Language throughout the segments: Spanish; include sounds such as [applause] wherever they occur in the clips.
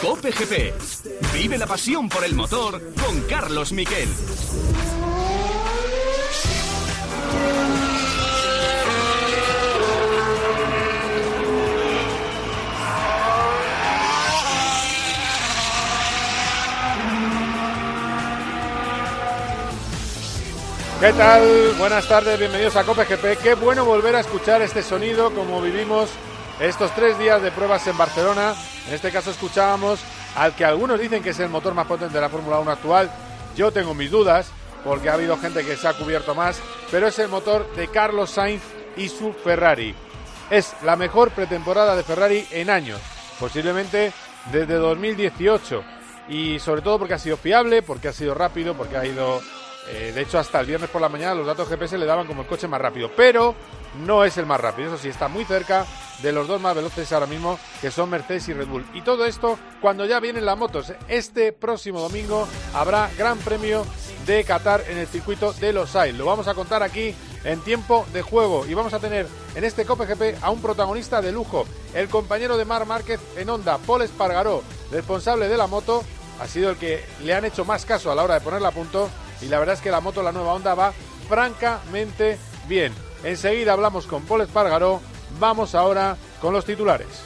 Cope GP. Vive la pasión por el motor con Carlos Miquel. ¿Qué tal? Buenas tardes, bienvenidos a Cope GP. Qué bueno volver a escuchar este sonido como vivimos estos tres días de pruebas en Barcelona. En este caso escuchábamos al que algunos dicen que es el motor más potente de la Fórmula 1 actual. Yo tengo mis dudas porque ha habido gente que se ha cubierto más, pero es el motor de Carlos Sainz y su Ferrari. Es la mejor pretemporada de Ferrari en años, posiblemente desde 2018. Y sobre todo porque ha sido fiable, porque ha sido rápido, porque ha ido eh, de hecho, hasta el viernes por la mañana los datos GPS le daban como el coche más rápido, pero no es el más rápido. Eso sí, está muy cerca de los dos más veloces ahora mismo, que son Mercedes y Red Bull. Y todo esto cuando ya vienen las motos. Este próximo domingo habrá Gran Premio de Qatar en el circuito de Los Ailes. Lo vamos a contar aquí en tiempo de juego y vamos a tener en este Cope GP a un protagonista de lujo, el compañero de Mar Márquez en Honda, Paul Espargaró, responsable de la moto, ha sido el que le han hecho más caso a la hora de ponerla a punto y la verdad es que la moto, la nueva Honda, va francamente bien. Enseguida hablamos con Paul Espargaró. Vamos ahora con los titulares.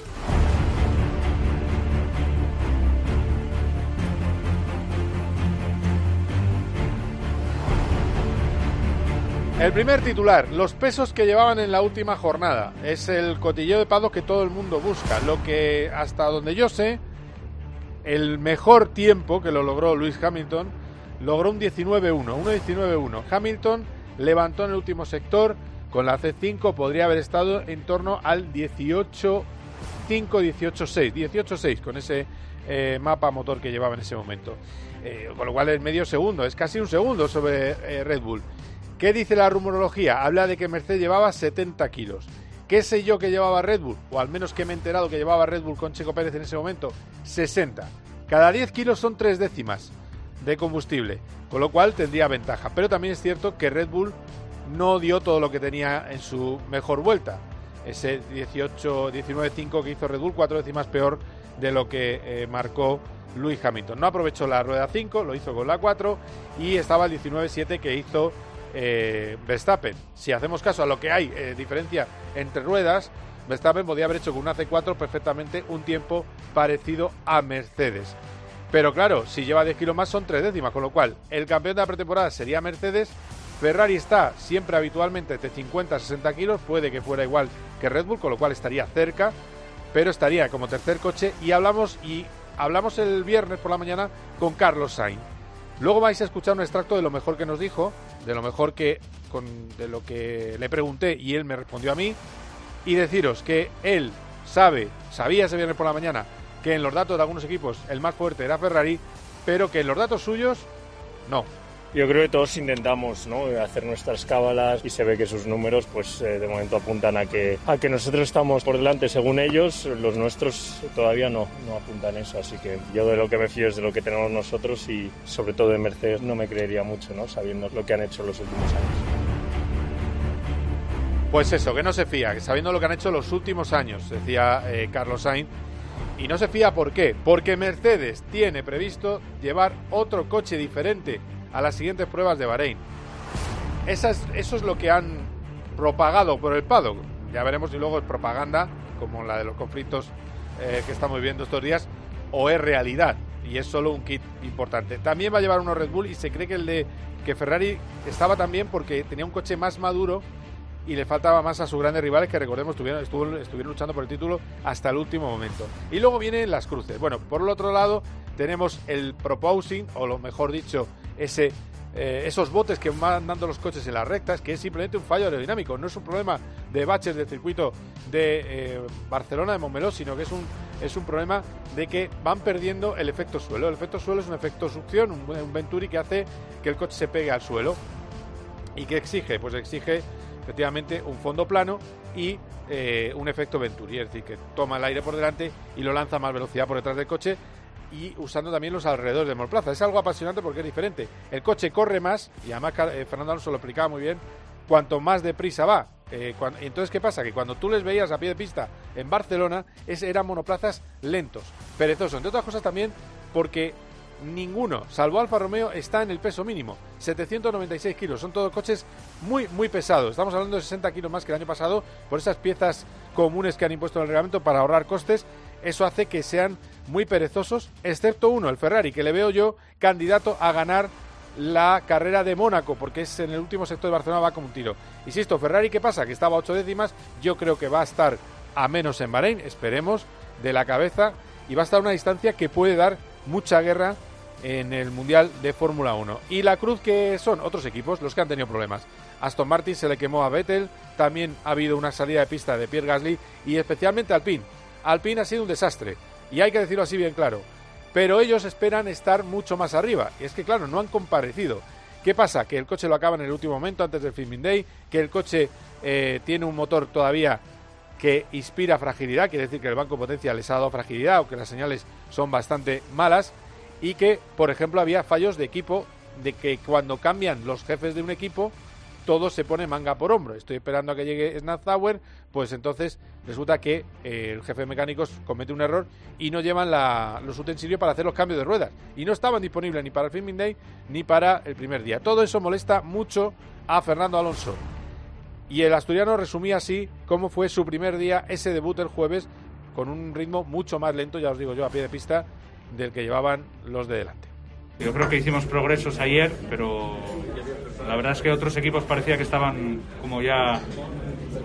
El primer titular, los pesos que llevaban en la última jornada. Es el cotilleo de pado que todo el mundo busca. Lo que, hasta donde yo sé, el mejor tiempo que lo logró Luis Hamilton logró un 19-1, 1-19-1. Hamilton levantó en el último sector, con la C5 podría haber estado en torno al 18-5, 18-6, 18-6 con ese eh, mapa motor que llevaba en ese momento. Eh, con lo cual es medio segundo, es casi un segundo sobre eh, Red Bull. ¿Qué dice la rumorología? Habla de que Mercedes llevaba 70 kilos. ¿Qué sé yo que llevaba Red Bull? O al menos que me he enterado que llevaba Red Bull con Checo Pérez en ese momento. 60. Cada 10 kilos son 3 décimas de combustible, con lo cual tendría ventaja. Pero también es cierto que Red Bull no dio todo lo que tenía en su mejor vuelta. Ese 18-19-5 que hizo Red Bull, cuatro décimas peor de lo que eh, marcó Luis Hamilton. No aprovechó la rueda 5, lo hizo con la 4 y estaba el 19-7 que hizo eh, Verstappen. Si hacemos caso a lo que hay eh, diferencia entre ruedas, Verstappen podía haber hecho con una C4 perfectamente un tiempo parecido a Mercedes. Pero claro, si lleva 10 kilos más son tres décimas, con lo cual el campeón de la pretemporada sería Mercedes. Ferrari está siempre habitualmente de 50 a 60 kilos, puede que fuera igual que Red Bull, con lo cual estaría cerca, pero estaría como tercer coche. Y hablamos, y hablamos el viernes por la mañana con Carlos Sainz. Luego vais a escuchar un extracto de lo mejor que nos dijo, de lo mejor que con, de lo que le pregunté y él me respondió a mí, y deciros que él sabe, sabía ese viernes por la mañana que en los datos de algunos equipos el más fuerte era Ferrari, pero que en los datos suyos no. Yo creo que todos intentamos ¿no? hacer nuestras cábalas y se ve que sus números pues eh, de momento apuntan a que, a que nosotros estamos por delante según ellos, los nuestros todavía no, no apuntan eso, así que yo de lo que me fío es de lo que tenemos nosotros y sobre todo de Mercedes no me creería mucho, ¿no? sabiendo lo que han hecho los últimos años. Pues eso, que no se fía, que sabiendo lo que han hecho los últimos años, decía eh, Carlos Sainz, y no se fía por qué, porque Mercedes tiene previsto llevar otro coche diferente a las siguientes pruebas de Bahrein. eso es lo que han propagado por el paddock. Ya veremos si luego es propaganda, como la de los conflictos eh, que estamos viendo estos días, o es realidad. Y es solo un kit importante. También va a llevar uno Red Bull y se cree que el de que Ferrari estaba también porque tenía un coche más maduro y le faltaba más a sus grandes rivales que recordemos estuvieron, estuvieron luchando por el título hasta el último momento. Y luego vienen las cruces. Bueno, por el otro lado tenemos el proposing, o lo mejor dicho, ese eh, esos botes que van dando los coches en las rectas, que es simplemente un fallo aerodinámico, no es un problema de baches del circuito de eh, Barcelona, de Montmeló, sino que es un, es un problema de que van perdiendo el efecto suelo. El efecto suelo es un efecto succión, un, un venturi que hace que el coche se pegue al suelo. ¿Y qué exige? Pues exige efectivamente un fondo plano y eh, un efecto Venturi, es decir, que toma el aire por delante y lo lanza a más velocidad por detrás del coche y usando también los alrededores de monoplaza. Es algo apasionante porque es diferente. El coche corre más y además eh, Fernando Alonso lo explicaba muy bien, cuanto más deprisa va. Eh, entonces, ¿qué pasa? Que cuando tú les veías a pie de pista en Barcelona es, eran monoplazas lentos, perezosos. Entre otras cosas también porque ninguno, salvo Alfa Romeo, está en el peso mínimo. 796 kilos. Son todos coches muy, muy pesados. Estamos hablando de 60 kilos más que el año pasado por esas piezas comunes que han impuesto en el reglamento para ahorrar costes. Eso hace que sean muy perezosos, excepto uno, el Ferrari, que le veo yo candidato a ganar la carrera de Mónaco, porque es en el último sector de Barcelona, va como un tiro. Insisto, Ferrari, ¿qué pasa? Que estaba a ocho décimas, yo creo que va a estar a menos en Bahrein, esperemos, de la cabeza, y va a estar a una distancia que puede dar mucha guerra en el Mundial de Fórmula 1. Y la cruz que son otros equipos, los que han tenido problemas. Aston Martin se le quemó a Vettel, también ha habido una salida de pista de Pierre Gasly y especialmente Alpine. Alpine ha sido un desastre, y hay que decirlo así bien claro pero ellos esperan estar mucho más arriba. Y es que, claro, no han comparecido. ¿Qué pasa? Que el coche lo acaba en el último momento, antes del Filming Day, que el coche eh, tiene un motor todavía que inspira fragilidad, quiere decir que el banco potencia les ha dado fragilidad o que las señales son bastante malas, y que, por ejemplo, había fallos de equipo, de que cuando cambian los jefes de un equipo, todo se pone manga por hombro. Estoy esperando a que llegue Snaptower, pues entonces resulta que eh, el jefe de mecánicos comete un error y no llevan los utensilios para hacer los cambios de ruedas. Y no estaban disponibles ni para el Filming Day ni para el primer día. Todo eso molesta mucho a Fernando Alonso. Y el asturiano resumía así cómo fue su primer día, ese debut el jueves, con un ritmo mucho más lento, ya os digo yo, a pie de pista, del que llevaban los de delante. Yo creo que hicimos progresos ayer, pero la verdad es que otros equipos parecía que estaban como ya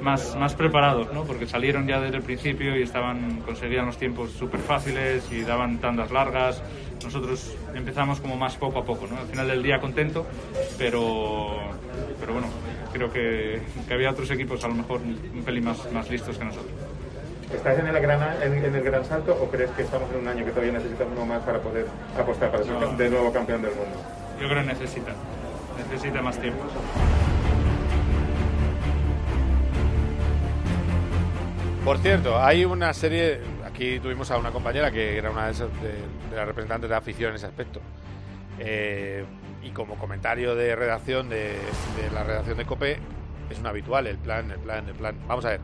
más, más preparados, ¿no? porque salieron ya desde el principio y estaban conseguían los tiempos súper fáciles y daban tandas largas. Nosotros empezamos como más poco a poco, ¿no? al final del día contento, pero, pero bueno, creo que, que había otros equipos a lo mejor un pelín más, más listos que nosotros. ¿Estás en el, gran, en, el gran salto o crees que estamos en un año que todavía necesitas uno más para poder apostar para ser de nuevo campeón del mundo? Yo creo que necesita, necesita más tiempo. Por cierto, hay una serie, aquí tuvimos a una compañera que era una de, esas, de, las representantes de la afición en ese aspecto. Eh, y como comentario de redacción de, la redacción de COPE, es un habitual el plan, el plan, el plan. Vamos a ver,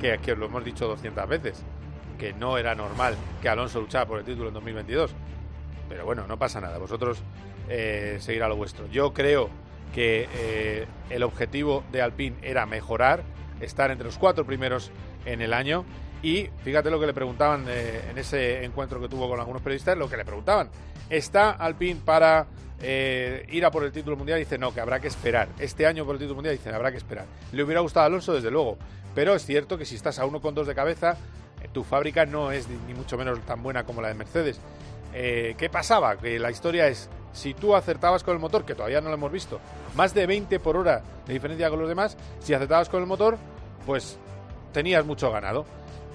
que, que lo hemos dicho 200 veces, que no era normal que Alonso luchara por el título en 2022. Pero bueno, no pasa nada, vosotros eh, seguir a lo vuestro. Yo creo que eh, el objetivo de Alpine era mejorar, estar entre los cuatro primeros en el año. Y fíjate lo que le preguntaban eh, en ese encuentro que tuvo con algunos periodistas, lo que le preguntaban. ¿Está Alpine para eh, ir a por el título mundial? Dice, no, que habrá que esperar. Este año por el título mundial, dicen, habrá que esperar. Le hubiera gustado a Alonso, desde luego. Pero es cierto que si estás a uno con dos de cabeza, eh, tu fábrica no es ni mucho menos tan buena como la de Mercedes. Eh, ¿Qué pasaba? Que la historia es, si tú acertabas con el motor, que todavía no lo hemos visto, más de 20 por hora de diferencia con los demás, si acertabas con el motor, pues tenías mucho ganado.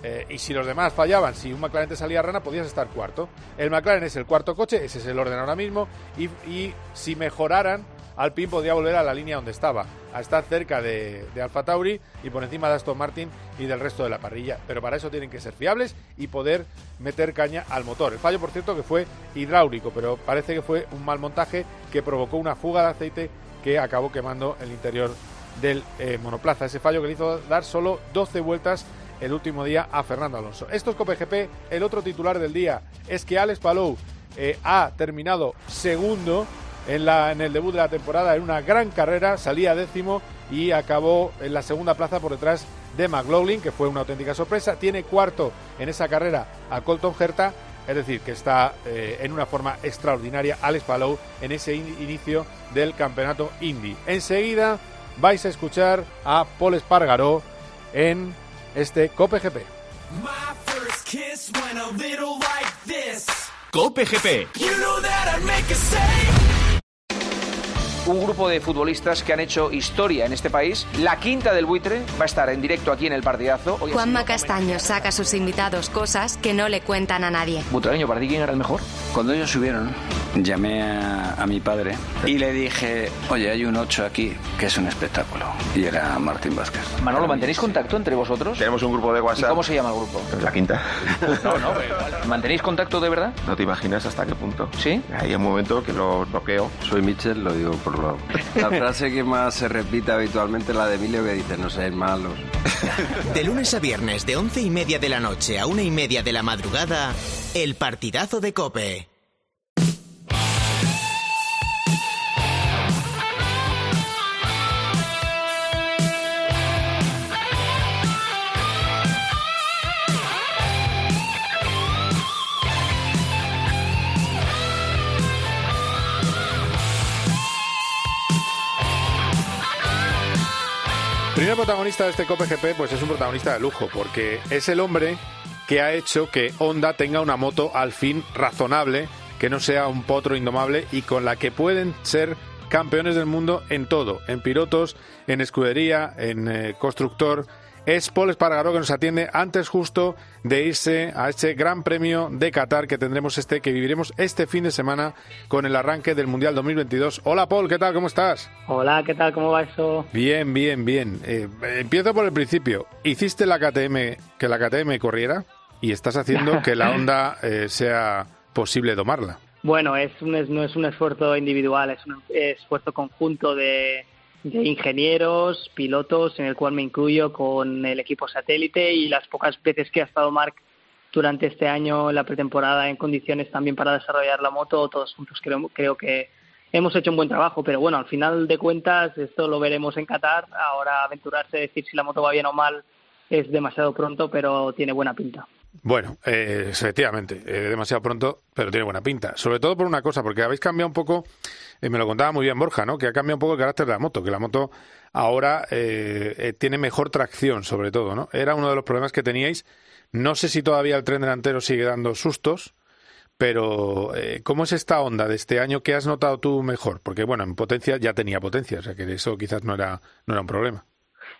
Eh, y si los demás fallaban, si un McLaren te salía rana, podías estar cuarto. El McLaren es el cuarto coche, ese es el orden ahora mismo, y, y si mejoraran, Alpine podría volver a la línea donde estaba, a estar cerca de, de Alfa Tauri y por encima de Aston Martin y del resto de la parrilla. Pero para eso tienen que ser fiables y poder meter caña al motor. El fallo, por cierto, que fue hidráulico, pero parece que fue un mal montaje que provocó una fuga de aceite que acabó quemando el interior del eh, monoplaza. Ese fallo que le hizo dar solo 12 vueltas el último día a Fernando Alonso. Esto es COPGP. El otro titular del día es que Alex Palou eh, ha terminado segundo en, la, en el debut de la temporada en una gran carrera, salía décimo y acabó en la segunda plaza por detrás de McLaughlin, que fue una auténtica sorpresa. Tiene cuarto en esa carrera a Colton Herta, es decir, que está eh, en una forma extraordinaria Alex Palou en ese inicio del campeonato Indy. Enseguida vais a escuchar a Paul Espargaró en este Cope GP. Cope GP. un grupo de futbolistas que han hecho historia en este país. La quinta del buitre va a estar en directo aquí en el partidazo. Hoy Juanma Castaño saca a sus invitados cosas que no le cuentan a nadie. Butragueño, ¿para ti quién era el mejor? Cuando ellos subieron, llamé a, mi padre y le dije, oye, hay un 8 aquí que es un espectáculo. Y era Martín Vázquez. Manolo, ¿mantenéis contacto entre vosotros? Tenemos un grupo de WhatsApp. ¿Cómo se llama el grupo? La quinta. [laughs] No, no, ¿mantenéis contacto de verdad? No te imaginas hasta qué punto. ¿Sí? Hay un momento que lo bloqueo. Soy Mitchell, lo digo por lo... La frase que más se repite habitualmente es la de Emilio que dice, no seáis malos. [laughs] De lunes a viernes, de once y media de la noche a una y media de la madrugada, el partidazo de Cope. Primer protagonista de este Cope GP pues es un protagonista de lujo, porque es el hombre que ha hecho que Honda tenga una moto al fin razonable, que no sea un potro indomable y con la que pueden ser campeones del mundo en todo, en pilotos, en escudería, en eh, constructor es Paul Espargaró que nos atiende antes justo de irse a este Gran Premio de Qatar que tendremos este, que viviremos este fin de semana con el arranque del Mundial 2022. Hola Paul, ¿qué tal? ¿Cómo estás? Hola, ¿qué tal? ¿Cómo va eso? Bien, bien, bien. Eh, empiezo por el principio. ¿Hiciste la KTM que la KTM corriera? Y estás haciendo [laughs] que la onda eh, sea posible domarla. Bueno, es un, no es un esfuerzo individual, es un esfuerzo conjunto de de ingenieros, pilotos, en el cual me incluyo con el equipo satélite y las pocas veces que ha estado Mark durante este año en la pretemporada en condiciones también para desarrollar la moto, todos juntos creo, creo que hemos hecho un buen trabajo, pero bueno, al final de cuentas esto lo veremos en Qatar, ahora aventurarse a decir si la moto va bien o mal es demasiado pronto, pero tiene buena pinta. Bueno, eh, efectivamente, eh, demasiado pronto, pero tiene buena pinta. Sobre todo por una cosa, porque habéis cambiado un poco, me lo contaba muy bien Borja, ¿no? Que ha cambiado un poco el carácter de la moto, que la moto ahora eh, tiene mejor tracción, sobre todo, ¿no? Era uno de los problemas que teníais. No sé si todavía el tren delantero sigue dando sustos, pero ¿cómo es esta onda de este año? ¿Qué has notado tú mejor? Porque, bueno, en potencia ya tenía potencia, o sea que eso quizás no era, no era un problema.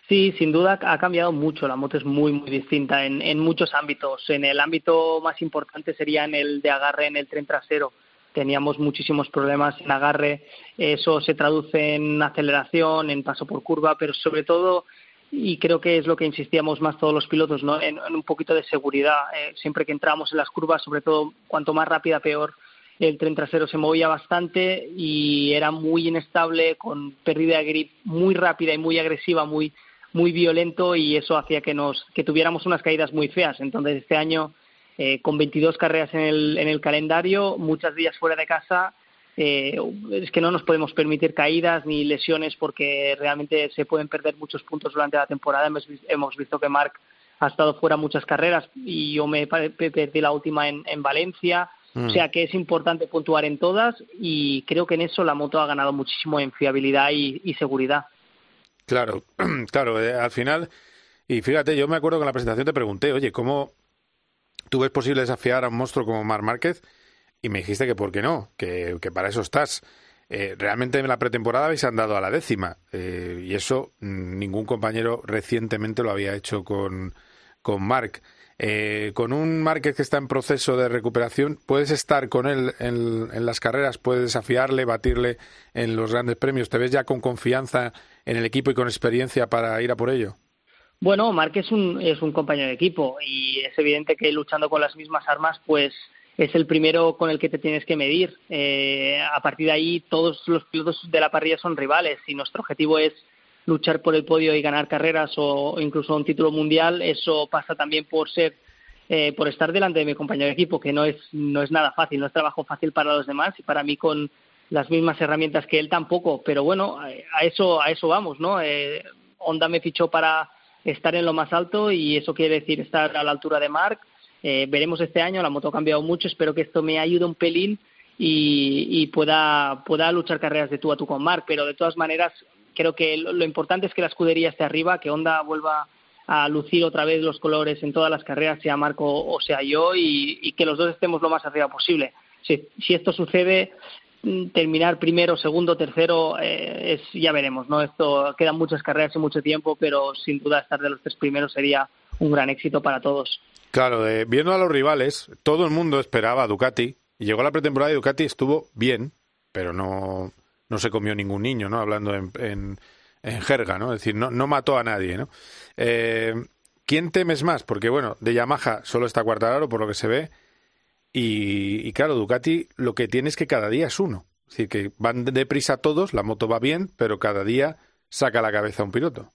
Sí, sin duda ha cambiado mucho. La moto es muy, muy distinta en, en muchos ámbitos. En el ámbito más importante sería en el de agarre en el tren trasero. Teníamos muchísimos problemas en agarre. Eso se traduce en aceleración, en paso por curva, pero sobre todo, y creo que es lo que insistíamos más todos los pilotos, ¿no? en, un poquito de seguridad. Eh, siempre que entramos en las curvas, sobre todo cuanto más rápida, peor el tren trasero se movía bastante y era muy inestable, con pérdida de grip muy rápida y muy agresiva, muy muy violento y eso hacía que nos que tuviéramos unas caídas muy feas. Entonces este año eh, con 22 carreras en el, en el calendario, muchas días fuera de casa, eh, es que no nos podemos permitir caídas ni lesiones porque realmente se pueden perder muchos puntos durante la temporada. Hemos, hemos visto que Marc ha estado fuera muchas carreras y yo me perdí la última en, en Valencia. O mm. sea que es importante puntuar en todas y creo que en eso la moto ha ganado muchísimo en fiabilidad y seguridad. Claro, [clears throat] claro, eh, al final, y fíjate, yo me acuerdo que en la presentación te pregunté, oye, ¿cómo tú ves posible desafiar a un monstruo como Mar Márquez? Y me dijiste que por qué no, que, para eso estás. Eh, realmente en la pretemporada habéis andado a la décima, eh, y eso mm, ningún compañero recientemente lo había hecho con, con Marc. con un Márquez que está en proceso de recuperación, ¿puedes estar con él en, en, las carreras? ¿Puedes desafiarle, batirle en los grandes premios? ¿Te ves ya con confianza en el equipo y con experiencia para ir a por ello? Bueno, Marc es un, es un compañero de equipo y es evidente que luchando con las mismas armas, pues es el primero con el que te tienes que medir. Eh, a partir de ahí, todos los pilotos de la parrilla son rivales y nuestro objetivo es luchar por el podio y ganar carreras o incluso un título mundial. Eso pasa también por ser eh, por estar delante de mi compañero de equipo, que no es, no es nada fácil, no es trabajo fácil para los demás y para mí con las mismas herramientas que él tampoco, pero bueno, a eso, a eso vamos, ¿no? Eh, Honda me fichó para estar en lo más alto y eso quiere decir estar a la altura de Mark. Eh, veremos este año, la moto ha cambiado mucho, espero que esto me ayude un pelín y, pueda, pueda luchar carreras de tú a tú con Mark, pero de todas maneras creo que lo, importante es que la escudería esté arriba, que Honda vuelva a lucir otra vez los colores en todas las carreras, sea Marco o sea yo, y, que los dos estemos lo más arriba posible. Si, si esto sucede, terminar primero, segundo, tercero, eh, es, ya veremos, ¿no? Esto quedan muchas carreras y mucho tiempo, pero sin duda estar de los tres primeros sería un gran éxito para todos. Claro, viendo a los rivales, todo el mundo esperaba a Ducati llegó la pretemporada y Ducati estuvo bien, pero no, no se comió ningún niño, ¿no? Hablando en, en, en jerga, ¿no? Es decir, no, no mató a nadie, ¿no? Eh, ¿Quién temes más? Porque, bueno, de Yamaha solo está Cuartararo, por lo que se ve, y, claro, Ducati lo que tiene es que cada día es uno. Es decir, que van deprisa todos, la moto va bien, pero cada día saca la cabeza un piloto.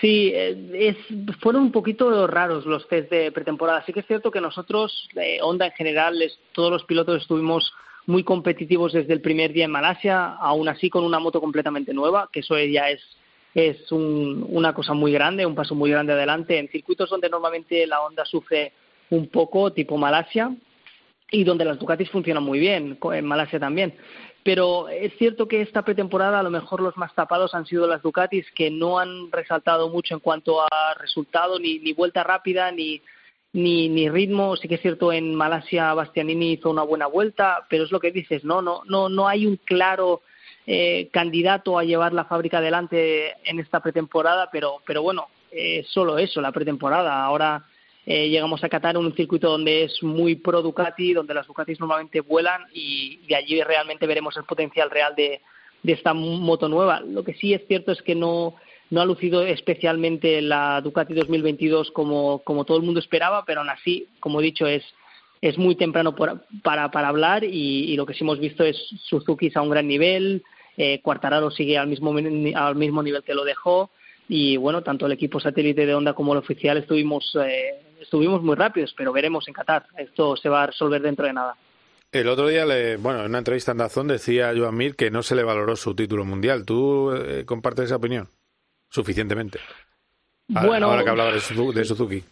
Sí, eh, es, fueron un poquito raros los test de pretemporada. Sí que es cierto que nosotros, eh, Honda en general, todos los pilotos estuvimos muy competitivos desde el primer día en Malasia, aún así con una moto completamente nueva, que eso ya es, es un, una cosa muy grande, un paso muy grande adelante. En circuitos donde normalmente la Honda sufre un poco, tipo Malasia, y donde las Ducatis funcionan muy bien, en Malasia también. Pero es cierto que esta pretemporada a lo mejor los más tapados han sido las Ducatis que no han resaltado mucho en cuanto a resultado, ni, ni vuelta rápida, ni, ni, ni ritmo. Sí que es cierto en Malasia Bastianini hizo una buena vuelta, pero es lo que dices, no, no, no, no hay un claro eh, candidato a llevar la fábrica adelante en esta pretemporada, pero, pero bueno, eh, solo eso, la pretemporada. Ahora eh, llegamos a Qatar, un circuito donde es muy pro Ducati, donde las Ducatis normalmente vuelan y, allí realmente veremos el potencial real de, esta moto nueva. Lo que sí es cierto es que no, no ha lucido especialmente la Ducati 2022 como, como todo el mundo esperaba, pero aún así, como he dicho, es, es muy temprano por, para, para hablar y, y, lo que sí hemos visto es Suzuki a un gran nivel, eh, Quartararo sigue al mismo, al mismo nivel que lo dejó y bueno, tanto el equipo satélite de Honda como el oficial estuvimos, eh, estuvimos muy rápidos, pero veremos en Qatar. Esto se va a resolver dentro de nada. El otro día, le, bueno, en una entrevista en Dazón decía Joan Mir que no se le valoró su título mundial. ¿Tú eh, compartes esa opinión? Suficientemente. Bueno, ahora que hablaba de Suzuki.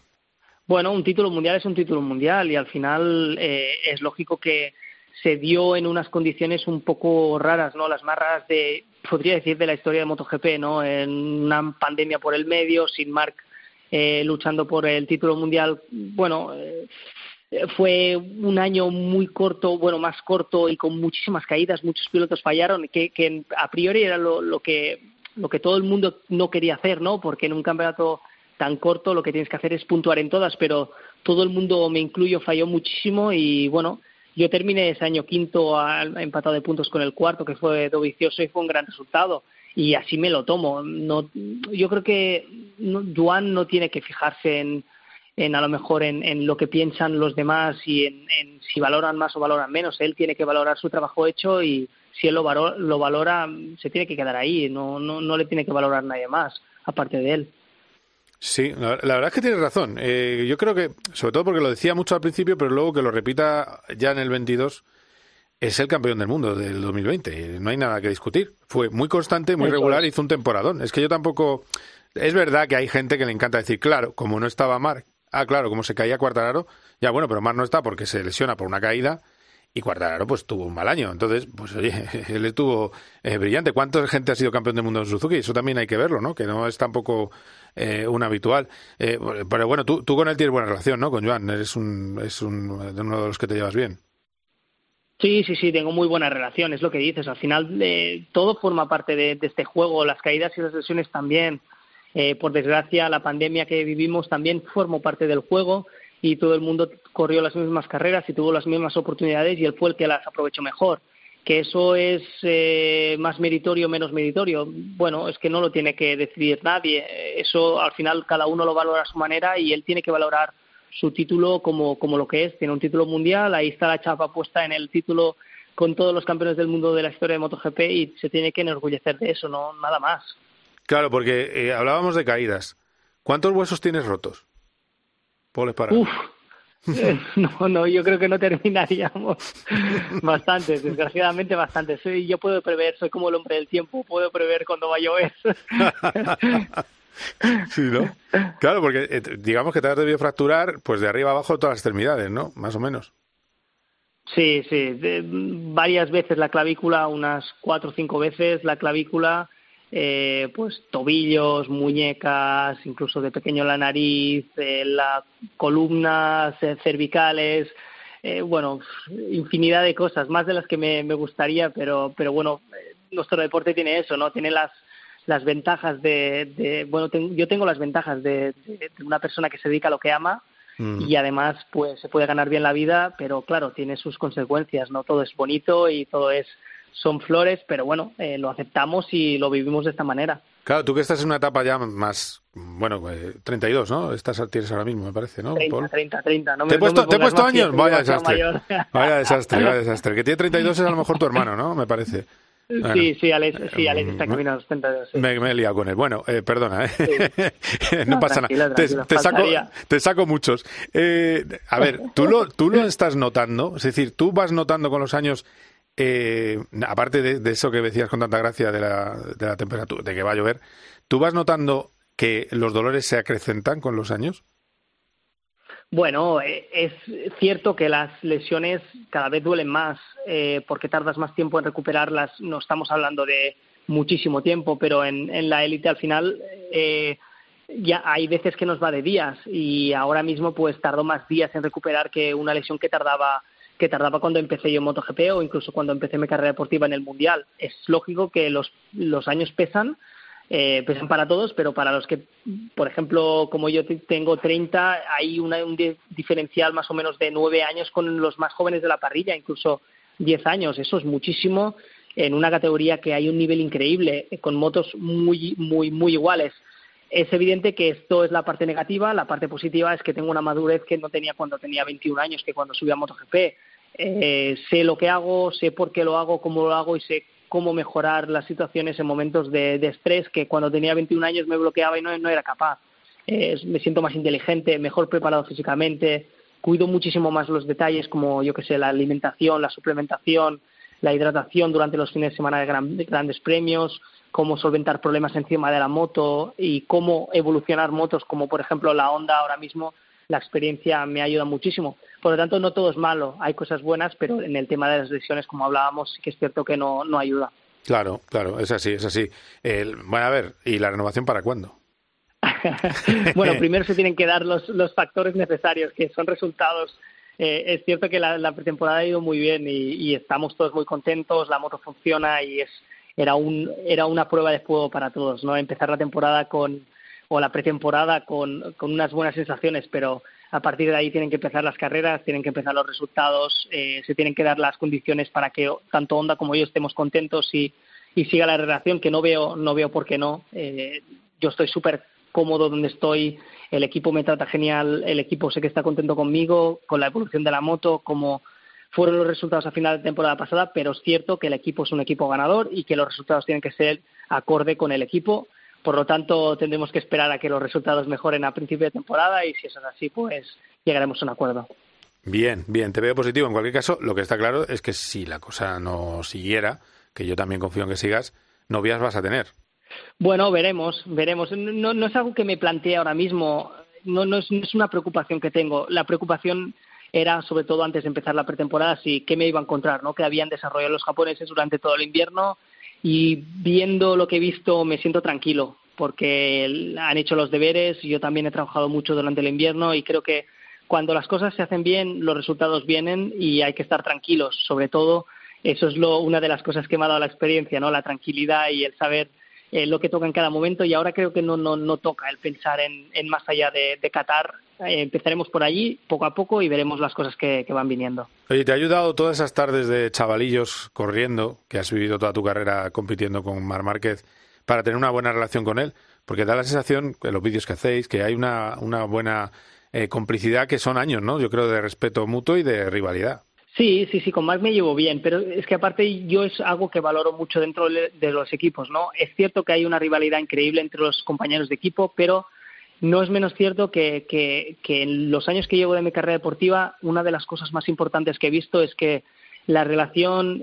Bueno, un título mundial es un título mundial y al final eh, es lógico que se dio en unas condiciones un poco raras, ¿no? Las más raras de, podría decir, de la historia de MotoGP, ¿no? En una pandemia por el medio, sin Mark eh, luchando por el título mundial. Bueno, eh, fue un año muy corto, bueno, más corto y con muchísimas caídas, muchos pilotos fallaron, que, que a priori era lo, lo, que, lo que todo el mundo no quería hacer, ¿no? Porque en un campeonato tan corto lo que tienes que hacer es puntuar en todas, pero todo el mundo, me incluyo, falló muchísimo y bueno, yo terminé ese año quinto empatado de puntos con el cuarto, que fue Dovicioso y fue un gran resultado. Y así me lo tomo. No, yo creo que no, Juan no tiene que fijarse en, en a lo mejor en, en, lo que piensan los demás y en, si valoran más o valoran menos. Él tiene que valorar su trabajo hecho y si él lo valora, lo valora se tiene que quedar ahí. No, no, no le tiene que valorar nadie más aparte de él. Sí, la, verdad es que tienes razón. Eh, yo creo que, sobre todo porque lo decía mucho al principio, pero luego que lo repita ya en el 22, es el campeón del mundo del 2020. No hay nada que discutir. Fue muy constante, muy regular, hizo un temporadón. Es que yo tampoco. Es verdad que hay gente que le encanta decir, claro, como no estaba Mar, ah, claro, como se caía Cuartararo, ya bueno, pero Mar no está porque se lesiona por una caída y Cuartararo pues tuvo un mal año. Entonces, pues oye, [laughs] él estuvo eh, brillante. ¿Cuánta gente ha sido campeón del mundo en Suzuki? Eso también hay que verlo, ¿no? Que no es tampoco eh, un habitual. Eh, pero bueno, tú, tú con él tienes buena relación, ¿no? Con Joan, eres un, es un, uno de los que te llevas bien. Sí, sí, sí, tengo muy buena relación, es lo que dices. Al final eh, todo forma parte de, este juego, las caídas y las lesiones también. Eh, por desgracia, la pandemia que vivimos también formó parte del juego y todo el mundo corrió las mismas carreras y tuvo las mismas oportunidades y él fue el que las aprovechó mejor. Que eso es eh, más meritorio o menos meritorio, bueno, es que no lo tiene que decidir nadie. Eso al final cada uno lo valora a su manera y él tiene que valorar su título como, como lo que es. Tiene un título mundial, ahí está la chapa puesta en el título con todos los campeones del mundo de la historia de MotoGP y se tiene que enorgullecer de eso, no nada más. Claro, porque eh, hablábamos de caídas. ¿Cuántos huesos tienes rotos? Poles para. Uf, [laughs] no, no, yo creo que no terminaríamos. [laughs] bastantes, desgraciadamente bastantes. Soy, yo puedo prever, soy como el hombre del tiempo, puedo prever cuándo va a llover. [laughs] [laughs] Sí, ¿no? Claro, porque eh, digamos que te has debido fracturar pues de arriba abajo todas las extremidades, ¿no? Más o menos. Sí, sí, de, varias veces la clavícula, unas cuatro o cinco veces la clavícula, eh, pues tobillos, muñecas, incluso de pequeño la nariz, eh, las columnas eh, cervicales, eh, bueno, infinidad de cosas, más de las que me, me gustaría, pero, pero bueno, nuestro deporte tiene eso, ¿no? Tiene las las ventajas de, de bueno, ten, yo tengo las ventajas de, una persona que se dedica a lo que ama mm. y además pues se puede ganar bien la vida, pero claro, tiene sus consecuencias, no todo es bonito y todo es son flores, pero bueno, eh, lo aceptamos y lo vivimos de esta manera. Claro, tú que estás en una etapa ya más, bueno, 32, eh, ¿no? Estás, tienes ahora mismo, me parece, ¿no? 30, 30, 30. No ¿Te, he puesto, ¿te he puesto años? Vaya desastre. Vaya desastre, vaya [laughs] desastre. Que tiene 32 es a lo mejor tu hermano, ¿no? Me parece. Sí, sí, Alex, sí, Alex está caminando a los 32. Sí. Me, he liado con él. Bueno, eh, perdona, ¿eh? [laughs] no, pasa nada. Te, te, saco, te, saco, muchos. Eh, a ver, ¿tú lo, ¿tú lo estás notando? Es decir, ¿tú vas notando con los años eh, aparte de, eso que decías con tanta gracia de la, de la temperatura, de que va a llover, ¿tú vas notando que los dolores se acrecentan con los años? Bueno, eh, es cierto que las lesiones cada vez duelen más eh, porque tardas más tiempo en recuperarlas. No estamos hablando de muchísimo tiempo, pero en, en la élite al final eh, ya hay veces que nos va de días y ahora mismo pues tardó más días en recuperar que una lesión que tardaba que tardaba cuando empecé yo en MotoGP o incluso cuando empecé mi carrera deportiva en el Mundial. Es lógico que los, los años pesan, eh, pesan para todos, pero para los que, por ejemplo, como yo tengo 30, hay una, un diferencial más o menos de nueve años con los más jóvenes de la parrilla, incluso 10 años. Eso es muchísimo en una categoría que hay un nivel increíble, con motos muy, muy, muy iguales. Es evidente que esto es la parte negativa, la parte positiva es que tengo una madurez que no tenía cuando tenía 21 años, que cuando subí a MotoGP eh, sé lo que hago, sé por qué lo hago, cómo lo hago y sé cómo mejorar las situaciones en momentos de, estrés que cuando tenía 21 años me bloqueaba y no, era capaz. Eh, me siento más inteligente, mejor preparado físicamente, cuido muchísimo más los detalles como, yo que sé, la alimentación, la suplementación, la hidratación durante los fines de semana de, grandes premios, cómo solventar problemas encima de la moto y cómo evolucionar motos como por ejemplo la Honda ahora mismo la experiencia me ayuda muchísimo. Por lo tanto, no todo es malo, hay cosas buenas, pero en el tema de las lesiones, como hablábamos, sí que es cierto que no, no ayuda. Claro, claro, es así, es así. bueno, a ver, ¿y la renovación para cuándo? [laughs] bueno, [laughs] primero se tienen que dar los, los factores necesarios, que son resultados. Eh, es cierto que la, pretemporada ha ido muy bien y, y, estamos todos muy contentos, la moto funciona y es era un era una prueba de fuego para todos, ¿no? Empezar la temporada con o la pretemporada con, con unas buenas sensaciones, pero a partir de ahí tienen que empezar las carreras, tienen que empezar los resultados, eh, se tienen que dar las condiciones para que tanto Honda como yo estemos contentos y, y siga la relación, que no veo, no veo por qué no. Eh, yo estoy súper cómodo donde estoy, el equipo me trata genial, el equipo sé que está contento conmigo, con la evolución de la moto, como fueron los resultados a final de temporada pasada, pero es cierto que el equipo es un equipo ganador y que los resultados tienen que ser acorde con el equipo por lo tanto, tendremos que esperar a que los resultados mejoren a principio de temporada y si eso es así, pues llegaremos a un acuerdo. Bien, bien, te veo positivo. En cualquier caso, lo que está claro es que si la cosa no siguiera, que yo también confío en que sigas, novias vas a tener. Bueno, veremos, veremos. No, no es algo que me plantee ahora mismo, no, no, es, no es una preocupación que tengo. La preocupación era, sobre todo antes de empezar la pretemporada, si qué me iba a encontrar, ¿no? Que habían desarrollado los japoneses durante todo el invierno y viendo lo que he visto me siento tranquilo porque han hecho los deberes, yo también he trabajado mucho durante el invierno y creo que cuando las cosas se hacen bien, los resultados vienen y hay que estar tranquilos. Sobre todo, eso es lo, una de las cosas que me ha dado la experiencia, ¿no? La tranquilidad y el saber eh, lo que toca en cada momento y ahora creo que no, no, no toca el pensar en, en más allá de, Qatar. Eh, empezaremos por allí poco a poco y veremos las cosas que, que, van viniendo. Oye, ¿te ha ayudado todas esas tardes de chavalillos corriendo, que has vivido toda tu carrera compitiendo con Mar Márquez, para tener una buena relación con él? Porque da la sensación, en los vídeos que hacéis, que hay una, una buena eh, complicidad que son años, ¿no? Yo creo de respeto mutuo y de rivalidad. Sí, sí, sí, con Marc me llevo bien, pero es que aparte yo es algo que valoro mucho dentro de los equipos, ¿no? Es cierto que hay una rivalidad increíble entre los compañeros de equipo, pero no es menos cierto que, que, que en los años que llevo de mi carrera deportiva, una de las cosas más importantes que he visto es que la relación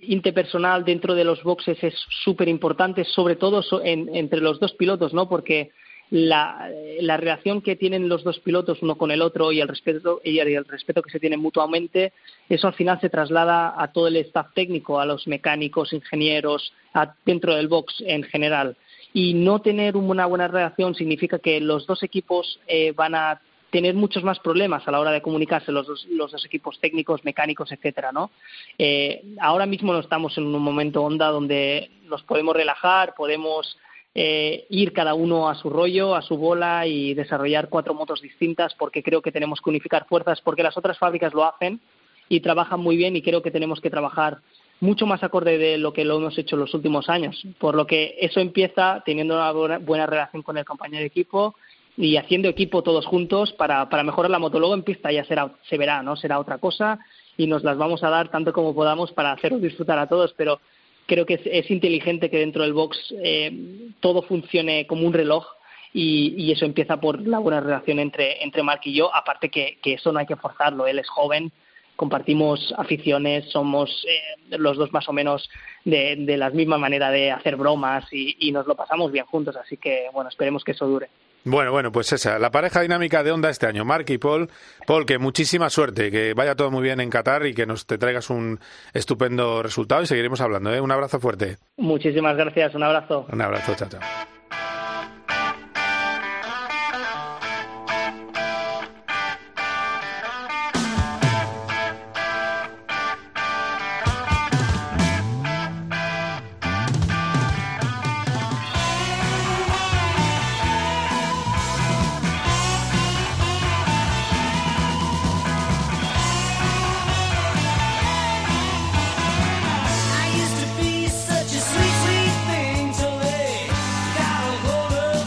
interpersonal dentro de los boxes es súper importante, sobre todo entre los dos pilotos, ¿no? Porque la, la, relación que tienen los dos pilotos uno con el otro y el respeto y el respeto que se tienen mutuamente eso al final se traslada a todo el staff técnico a los mecánicos ingenieros a, dentro del box en general y no tener una buena relación significa que los dos equipos eh, van a tener muchos más problemas a la hora de comunicarse los dos, los dos equipos técnicos, mecánicos, etcétera, ¿no? Eh, ahora mismo no estamos en un momento onda donde nos podemos relajar, podemos eh, ir cada uno a su rollo, a su bola y desarrollar cuatro motos distintas porque creo que tenemos que unificar fuerzas porque las otras fábricas lo hacen y trabajan muy bien y creo que tenemos que trabajar mucho más acorde de lo que lo hemos hecho en los últimos años. Por lo que eso empieza teniendo una buena relación con el compañero de equipo y haciendo equipo todos juntos para, para mejorar la moto. Luego en pista ya será, se verá, ¿no? Será otra cosa y nos las vamos a dar tanto como podamos para haceros disfrutar a todos, pero creo que es, inteligente que dentro del box eh, todo funcione como un reloj y, y, eso empieza por la buena relación entre, entre Mark y yo, aparte que, que eso no hay que forzarlo, él es joven, compartimos aficiones, somos eh, los dos más o menos de, de, la misma manera de hacer bromas y, y, nos lo pasamos bien juntos, así que bueno, esperemos que eso dure. Bueno, bueno, pues esa, la pareja dinámica de Onda este año, Mark y Paul. Paul, que muchísima suerte, que vaya todo muy bien en Qatar y que nos te traigas un estupendo resultado y seguiremos hablando. ¿eh? Un abrazo fuerte. Muchísimas gracias, un abrazo. Un abrazo, chao, chao.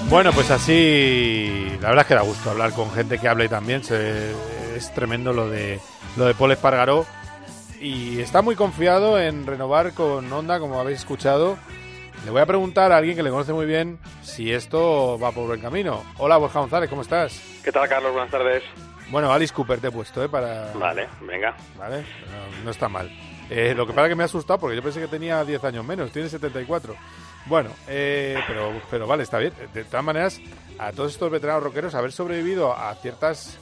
Bueno, pues así, la verdad es que da gusto hablar con gente que hable también. es tremendo lo de lo de Paul Espargaró y está muy confiado en renovar con Honda, como habéis escuchado. Le voy a preguntar a alguien que le conoce muy bien si esto va por buen camino. Hola, Borja González, ¿cómo estás? ¿Qué tal, Carlos? Buenas tardes. Bueno, Alice Cooper te he puesto, ¿eh? Para... Vale, venga. Vale, no, no está mal. Eh, lo que pasa es que me ha asustado porque yo pensé que tenía 10 años menos, tiene 74. Bueno, eh, pero, pero vale, está bien. De todas maneras, a todos estos veteranos rockeros, haber sobrevivido a ciertas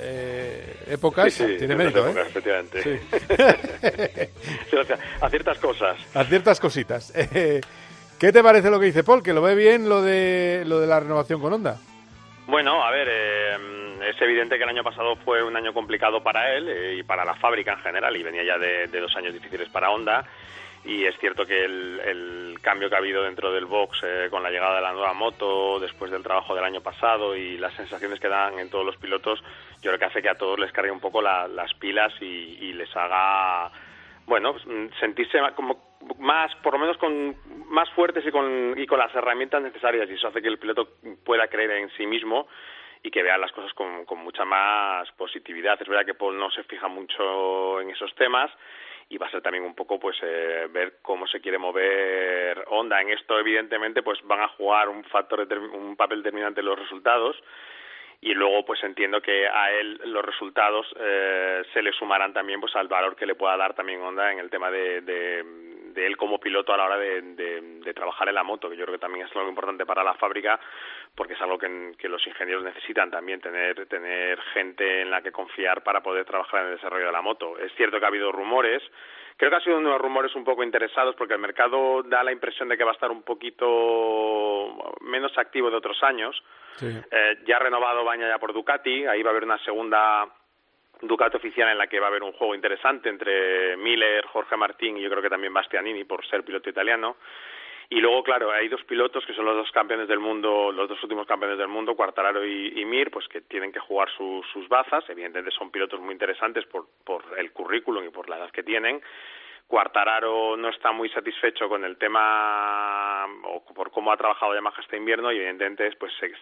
eh, épocas sí, tiene mérito, épocas, ¿eh? Efectivamente. Sí. [laughs] o sea, a ciertas cosas. A ciertas cositas. [laughs] ¿Qué te parece lo que dice Paul? ¿Que lo ve bien lo de, lo de la renovación con Honda? Bueno, a ver, eh, es evidente que el año pasado fue un año complicado para él eh, y para la fábrica en general y venía ya de, de dos años difíciles para Honda y es cierto que el, el, cambio que ha habido dentro del box eh, con la llegada de la nueva moto después del trabajo del año pasado y las sensaciones que dan en todos los pilotos yo creo que hace que a todos les cargue un poco la, las pilas y, y, les haga bueno sentirse como más por lo menos con más fuertes y con y con las herramientas necesarias. Y eso hace que el piloto pueda creer en sí mismo y que vea las cosas con, con mucha más positividad. Es verdad que Paul no se fija mucho en esos temas y va a ser también un poco pues eh, ver cómo se quiere mover Honda. En esto evidentemente pues van a jugar un factor un papel determinante los resultados. Y luego pues entiendo que a él los resultados eh, se le sumarán también pues al valor que le pueda dar también Honda en el tema de, de, de él como piloto a la hora de, de, de, trabajar en la moto que yo creo que también es algo importante para la fábrica porque es algo que, que los ingenieros necesitan también tener tener gente en la que confiar para poder trabajar en el desarrollo de la moto es cierto que ha habido rumores Creo que ha sido unos rumores un poco interesados porque el mercado da la impresión de que va a estar un poquito menos activo de otros años. Sí. Eh, ya ha renovado Baña ya por Ducati, ahí va a haber una segunda Ducati oficial en la que va a haber un juego interesante entre Miller, Jorge Martín y yo creo que también Bastianini por ser piloto italiano. Y luego, claro, hay dos pilotos que son los dos campeones del mundo, los dos últimos campeones del mundo, Quartararo y, y Mir, pues que tienen que jugar su, sus bazas. Evidentemente son pilotos muy interesantes por, por el currículum y por la edad que tienen. Quartararo no está muy satisfecho con el tema o por cómo ha trabajado Yamaha este invierno y evidentemente pues se,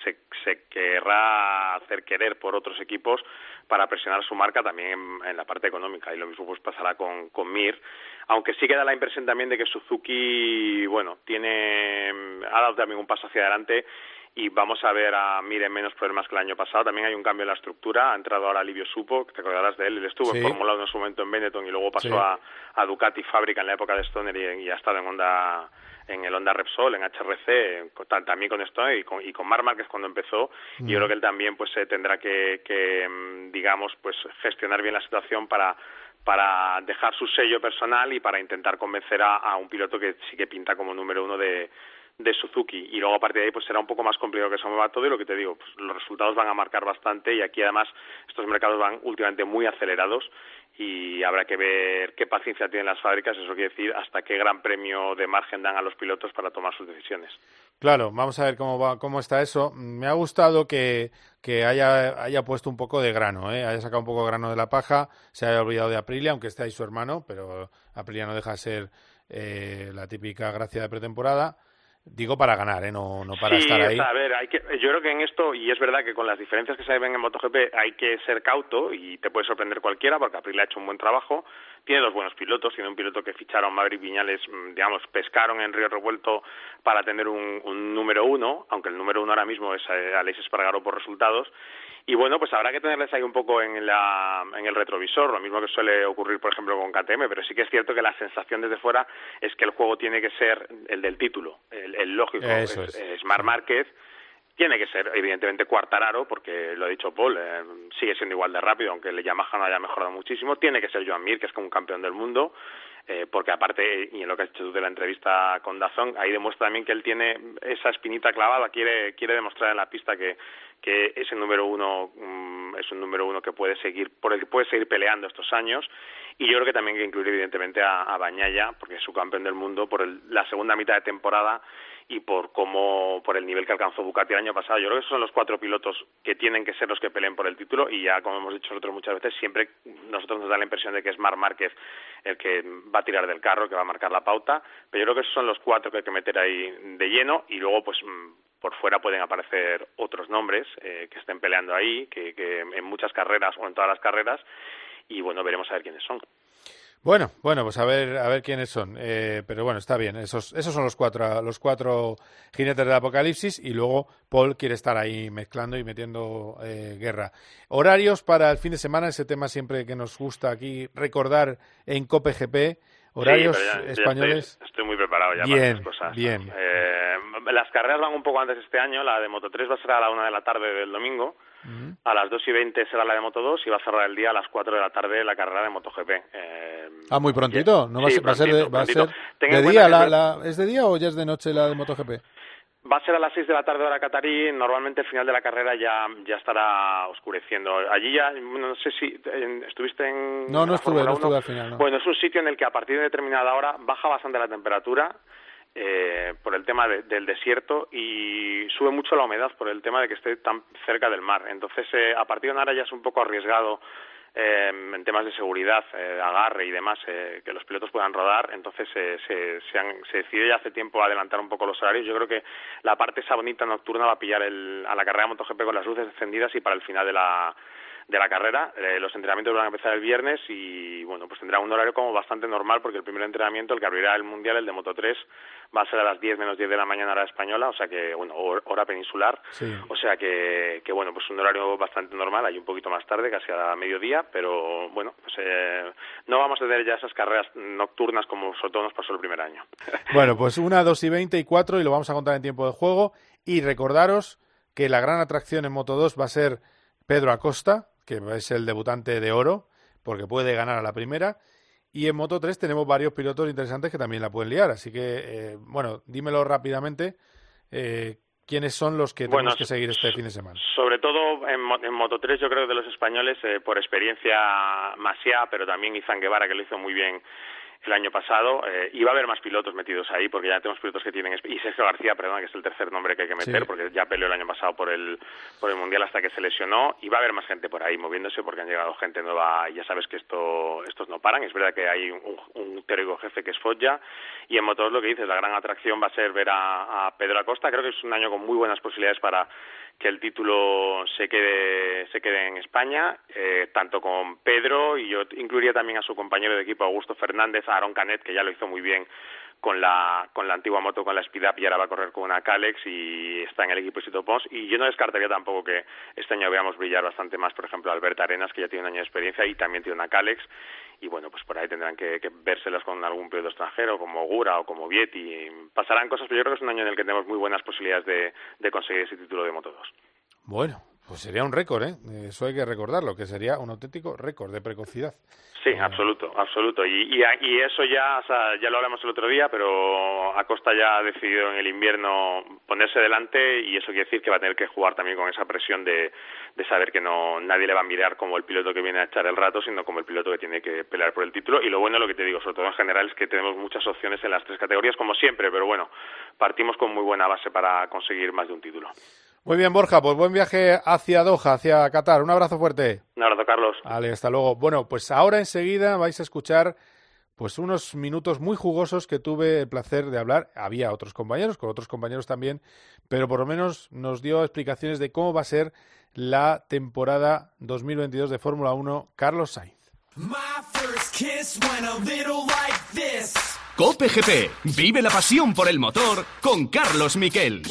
se, querrá hacer querer por otros equipos para presionar su marca también en, en, la parte económica. Y lo mismo pues pasará con, con Mir. Aunque sí queda la impresión también de que Suzuki bueno tiene ha dado también un paso hacia adelante y vamos a ver a Mir en menos problemas que el año pasado. También hay un cambio en la estructura. Ha entrado ahora Livio Supo, que te acordarás de él. Él estuvo Sí. en Fórmula 1 en su momento en Benetton y luego pasó Sí. a, a Ducati Fábrica en la época de Stoner y, y ha estado en Honda en el Honda Repsol, en HRC, con- también con Stoner y con, y con Marc Márquez cuando empezó. Y yo creo que él también pues eh, tendrá que, que, mm, digamos, pues gestionar bien la situación para para dejar su sello personal y para intentar convencer a, a un piloto que sí que pinta como número uno de, de Suzuki y luego a partir de ahí pues será un poco más complicado que se mueva todo y lo que te digo pues los resultados van a marcar bastante y aquí además estos mercados van últimamente muy acelerados y habrá que ver qué paciencia tienen las fábricas, eso quiere decir hasta qué gran premio de margen dan a los pilotos para tomar sus decisiones. Claro, vamos a ver cómo va, cómo está eso. Me ha gustado que, que haya, haya puesto un poco de grano, ¿eh? haya sacado un poco de grano de la paja, se haya olvidado de Aprilia, aunque esté ahí su hermano, pero Aprilia no deja de ser eh, la típica gracia de pretemporada. Digo para ganar, ¿eh? no, no para estar ahí. A ver, hay que, yo creo que en esto, y es verdad que con las diferencias que se ven en MotoGP, hay que ser cauto y te puede sorprender cualquiera, porque Aprilia ha hecho un buen trabajo, tiene dos buenos pilotos, tiene un piloto que ficharon, Maverick Viñales, mm, digamos, pescaron en Río Revuelto para tener un, un número uno, aunque el número uno ahora mismo es eh, Alex Espargaro por resultados, y bueno, pues habrá que tenerles ahí un poco en, la, en el retrovisor, lo mismo que suele ocurrir, por ejemplo, con KTM, pero sí que es cierto que la sensación desde fuera es que el juego tiene que ser el del título, el, el lógico, es, es. Marc Márquez, tiene que ser, evidentemente, Cuartararo, porque lo ha dicho Paul, eh, sigue siendo igual de rápido, aunque el Yamaha no haya mejorado muchísimo. Tiene que ser Joan Mir, que es como un campeón del mundo, eh, porque aparte, y en lo que has hecho tú de la entrevista con Dazón, ahí demuestra también que él tiene esa espinita clavada, quiere, quiere demostrar en la pista que, que ese número uno mm, es un número uno que puede seguir, por el que puede seguir peleando estos años. Y yo creo que también hay que incluir, evidentemente, a, a Bañaya, porque es su campeón del mundo, por el, la segunda mitad de temporada y por cómo por el nivel que alcanzó Ducati el año pasado. Yo creo que esos son los cuatro pilotos que tienen que ser los que peleen por el título y ya como hemos dicho nosotros muchas veces siempre nosotros nos da la impresión de que es Marc Márquez el que va a tirar del carro, que va a marcar la pauta, pero yo creo que esos son los cuatro que hay que meter ahí de lleno y luego pues por fuera pueden aparecer otros nombres eh, que estén peleando ahí, que, que en muchas carreras o en todas las carreras y bueno, veremos a ver quiénes son. Bueno, bueno, pues a ver, a ver quiénes son. Eh, pero bueno, está bien. Esos, esos son los cuatro, los cuatro jinetes del apocalipsis y luego Paul quiere estar ahí mezclando y metiendo eh, guerra. Horarios para el fin de semana, ese tema siempre que nos gusta aquí recordar en COPE GP. Horarios sí, ya, españoles. Ya estoy, estoy, muy preparado ya bien, para estas cosas. Bien. Eh, las carreras van un poco antes este año. La de Moto 3 va a ser a la una de la tarde del domingo. Uh -huh. A las 2 y 20 será la de Moto 2 y va a cerrar el día a las 4 de la tarde la carrera de MotoGP. Eh, ah, muy prontito. ¿No va, sí, a ser, va, prontito, a ser, va a ser Tenga de día? La, la, ¿Es de día o ya es de noche la de MotoGP? Va a ser a las 6 de la tarde hora catarí. Normalmente el final de la carrera ya, ya estará oscureciendo. Allí ya, no sé si en, estuviste en. No, no estuve, no estuve al final. No. Bueno, es un sitio en el que a partir de determinada hora baja bastante la temperatura. Eh, por el tema de, del desierto y sube mucho la humedad por el tema de que esté tan cerca del mar. Entonces, eh, a partir de ahora ya es un poco arriesgado eh, en temas de seguridad, eh, agarre y demás, eh, que los pilotos puedan rodar. Entonces se, se, se, han, se decidió ya hace tiempo adelantar un poco los horarios. Yo creo que la parte esa bonita nocturna va a pillar el, a la carrera MotoGP con las luces encendidas y para el final de la de la carrera. Eh, los entrenamientos van a empezar el viernes y bueno, pues tendrá un horario como bastante normal porque el primer entrenamiento, el que abrirá el Mundial, el de Moto 3, va a ser a las 10 menos 10 de la mañana hora española, o sea que, bueno, hora peninsular, sí. o sea que, que, bueno, pues un horario bastante normal, hay un poquito más tarde, casi a mediodía, pero bueno, pues eh, no vamos a tener ya esas carreras nocturnas como sobre todo nos pasó el primer año. [laughs] Bueno, pues una, dos y veinte y cuatro y lo vamos a contar en tiempo de juego y recordaros que la gran atracción en Moto 2 va a ser Pedro Acosta, que es el debutante de oro, porque puede ganar a la primera. Y en Moto 3 tenemos varios pilotos interesantes que también la pueden liar. Así que, eh, bueno, dímelo rápidamente. Eh, ¿Quiénes son los que tenemos bueno, que seguir este fin de semana? Sobre todo en, en Moto 3, yo creo que de los españoles, eh, por experiencia, Masia, pero también Izan Guevara, que lo hizo muy bien el año pasado eh, y va a haber más pilotos metidos ahí porque ya tenemos pilotos que tienen y Sergio García perdón que es el tercer nombre que hay que meter Sí. porque ya peleó el año pasado por el por el mundial hasta que se lesionó y va a haber más gente por ahí moviéndose porque han llegado gente nueva y ya sabes que esto estos no paran es verdad que hay un, un teórico jefe que es Foggia y en motos lo que dices la gran atracción va a ser ver a, a Pedro Acosta creo que es un año con muy buenas posibilidades para que el título se quede se quede en España eh, tanto con Pedro y yo incluiría también a su compañero de equipo Augusto Fernández a Aaron Canet que ya lo hizo muy bien con la con la antigua moto con la Speed Up y ahora va a correr con una Calex y está en el equipo Sito Pons. Y yo no descartaría tampoco que este año veamos brillar bastante más por ejemplo a Albert Arenas que ya tiene un año de experiencia y también tiene una Calex y bueno pues por ahí tendrán que, que vérselas con algún piloto extranjero como Gura o como Vietti. Pasarán cosas pero yo creo que es un año en el que tenemos muy buenas posibilidades de, de conseguir ese título de Moto 2 Bueno, Pues sería un récord, ¿eh? Eso hay que recordarlo, que sería un auténtico récord de precocidad. Sí, absoluto, absoluto. Y, y, eso ya, o sea, ya lo hablamos el otro día, pero Acosta ya ha decidido en el invierno ponerse delante y eso quiere decir que va a tener que jugar también con esa presión de, de saber que no nadie le va a mirar como el piloto que viene a echar el rato, sino como el piloto que tiene que pelear por el título. Y lo bueno, lo que te digo, sobre todo en general, es que tenemos muchas opciones en las tres categorías, como siempre, pero bueno, partimos con muy buena base para conseguir más de un título. Muy bien, Borja, pues buen viaje hacia Doha, hacia Qatar. Un abrazo fuerte. Un abrazo, Carlos. Vale, hasta luego. Bueno, pues ahora enseguida vais a escuchar pues unos minutos muy jugosos que tuve el placer de hablar. Había otros compañeros, con otros compañeros también, pero por lo menos nos dio explicaciones de cómo va a ser la temporada 2022 de Fórmula 1 Carlos Sainz. Cope GP. Vive la pasión por el motor con Carlos Miquel.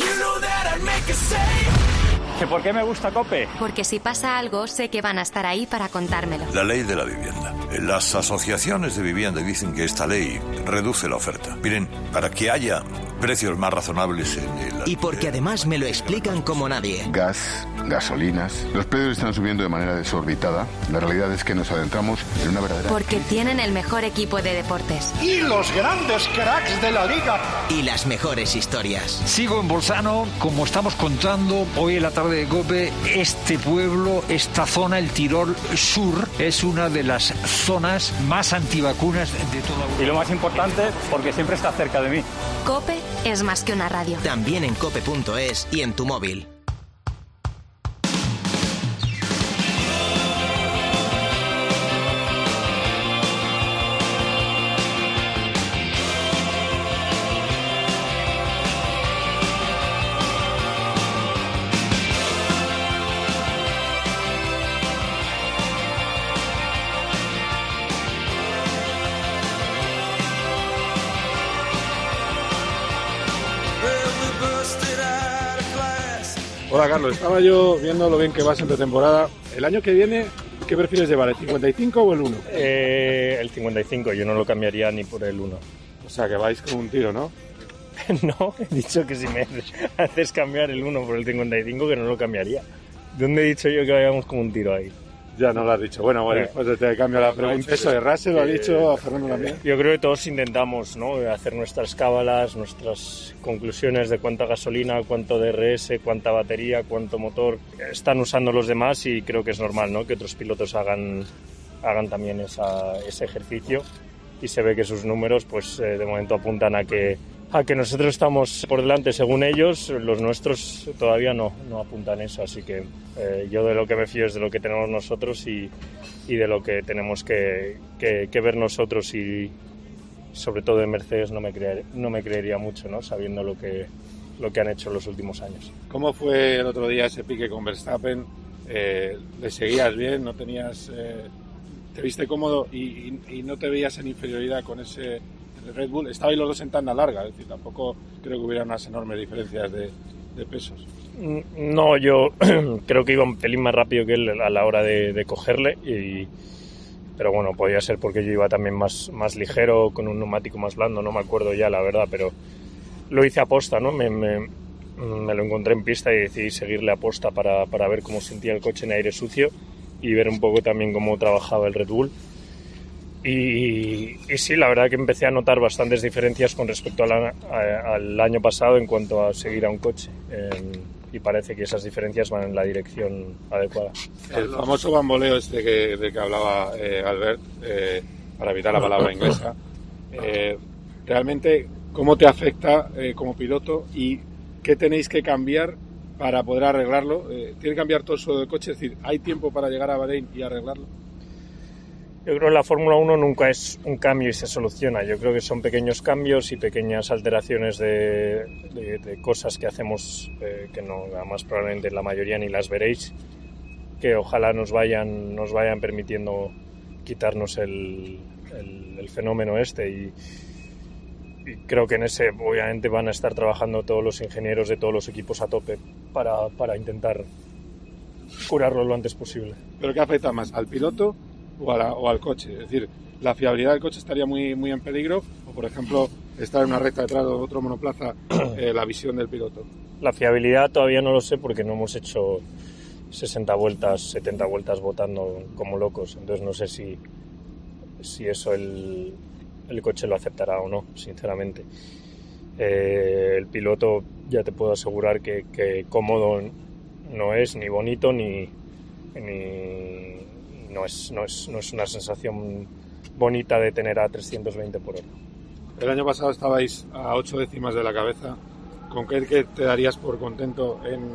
¿Por qué me gusta Cope? Porque si pasa algo, sé que van a estar ahí para contármelo. La ley de la vivienda. Las asociaciones de vivienda dicen que esta ley reduce la oferta. Miren, para que haya precios más razonables en el... Y porque además me lo explican como nadie. Gas, gasolinas. Los precios están subiendo de manera desorbitada. La realidad es que nos adentramos en una verdadera... Porque tienen el mejor equipo de deportes. Y los grandes cracks de la liga. Y las mejores historias. Sigo en Bolzano, como estamos contando hoy en la tarde de Gope, este pueblo, esta zona, el Tirol Sur, es una de las zonas más antivacunas de toda Europa. Y lo más importante, porque siempre está cerca de mí. Cope es más que una radio. También en cope.es y en tu móvil. Hola Carlos, estaba yo viendo lo bien que vas en tu temporada. El año que viene, ¿qué prefieres llevar, el 55 o el 1? Eh, el 55, yo no lo cambiaría ni por el 1. O sea, que vais con un tiro, ¿no? [laughs] no, he dicho que si me haces cambiar el 1 por el 55, que no lo cambiaría. ¿Dónde he dicho yo que vayamos con un tiro ahí? Ya no lo has dicho. Bueno, bueno, pues te cambio la pregunta. Eso de Russell lo ha dicho, a Fernando también. Yo creo que todos intentamos ¿no? hacer nuestras cábalas, nuestras conclusiones de cuánta gasolina, cuánto DRS, cuánta batería, cuánto motor están usando los demás y creo que es normal ¿no? que otros pilotos hagan, hagan también esa, ese ejercicio y se ve que sus números pues eh, de momento apuntan a que a que nosotros estamos por delante según ellos, los nuestros todavía no, no apuntan eso, así que eh, yo de lo que me fío es de lo que tenemos nosotros y, y de lo que tenemos que, que, que, ver nosotros y sobre todo en Mercedes no me, creer, no me creería mucho, ¿no? sabiendo lo que, lo que han hecho en los últimos años. ¿Cómo fue el otro día ese pique con Verstappen? Eh, ¿Le seguías bien? ¿No tenías... Eh, ¿Te viste cómodo y, y, y no te veías en inferioridad con ese Red Bull, estabais los dos en tanda larga, es decir, tampoco creo que hubiera unas enormes diferencias de, pesos. No, yo [clears throat] creo que iba un pelín más rápido que él a la hora de, cogerle, pero bueno, podía ser porque yo iba también más, más ligero, con un neumático más blando, no me acuerdo ya la verdad, pero lo hice a posta, ¿no? Me, me, lo encontré en pista y decidí seguirle a posta para, para ver cómo sentía el coche en aire sucio y ver un poco también cómo trabajaba el Red Bull. Y, y, sí, la verdad que empecé a notar bastantes diferencias con respecto al, a, al año pasado en cuanto a seguir a un coche. Eh, y parece que esas diferencias van en la dirección adecuada. El famoso bamboleo este que, de que hablaba eh, Albert, eh, para evitar la palabra inglesa, [laughs] eh, realmente, ¿cómo te afecta como piloto y qué tenéis que cambiar para poder arreglarlo? ¿Tiene que cambiar todo el suelo del coche? Es decir, ¿hay tiempo para llegar a Bahrein y arreglarlo? Yo creo que la Fórmula 1 nunca es un cambio y se soluciona. Yo creo que son pequeños cambios y pequeñas alteraciones de, de, de cosas que hacemos eh, que no, además probablemente la mayoría ni las veréis, que ojalá nos vayan, nos vayan permitiendo quitarnos el, el, el fenómeno este. Y, y, creo que en ese obviamente van a estar trabajando todos los ingenieros de todos los equipos a tope para, para intentar curarlo lo antes posible. ¿Pero qué afecta más? ¿Al piloto? O, a la, o, al coche. Es decir, la fiabilidad del coche estaría muy, muy en peligro o, por ejemplo, estar en una recta detrás de otro monoplaza, [clears throat] eh, la visión del piloto. La fiabilidad todavía no lo sé porque no hemos hecho 60 vueltas, 70 vueltas votando como locos. Entonces no sé si, si eso el, el coche lo aceptará o no, sinceramente. Eh, el piloto ya te puedo asegurar que, que, cómodo no es, ni bonito, ni, ni no, es, no, es, no es una sensación bonita de tener a 320 por hora. El año pasado estabais a 8 décimas de la cabeza. ¿Con qué, qué te darías por contento en,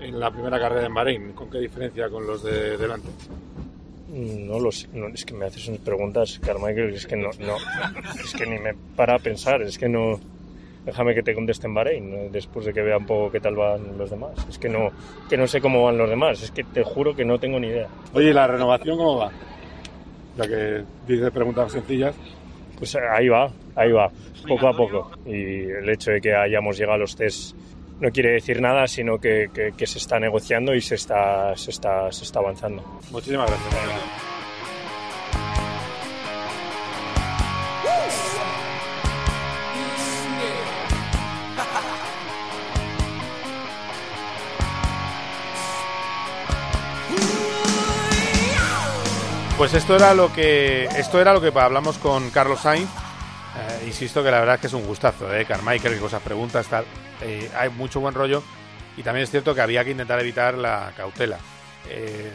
en, la primera carrera en Bahrein? ¿Con qué diferencia con los de delante? No lo sé, no, es que me haces unas preguntas, Carmichael, es que no, no, es que ni me para a pensar, es que no, déjame que te conteste en Bahrein después de que vea un poco qué tal van los demás. Es que no, que no sé cómo van los demás, es que te juro que no tengo ni idea. Oye, ¿la renovación cómo va? Ya que dices preguntas sencillas. Pues ahí va, ahí va, poco a poco. Y el hecho de que hayamos llegado a los test no quiere decir nada, sino que, que, que se está negociando y se está, se está, se está avanzando. Muchísimas gracias. Pues esto era lo que esto era lo que hablamos con Carlos Sainz. Eh, insisto que la verdad es que es un gustazo, ¿eh? Carmichael, que cosas preguntas, tal. Eh, hay mucho buen rollo y también es cierto que había que intentar evitar la cautela. Eh,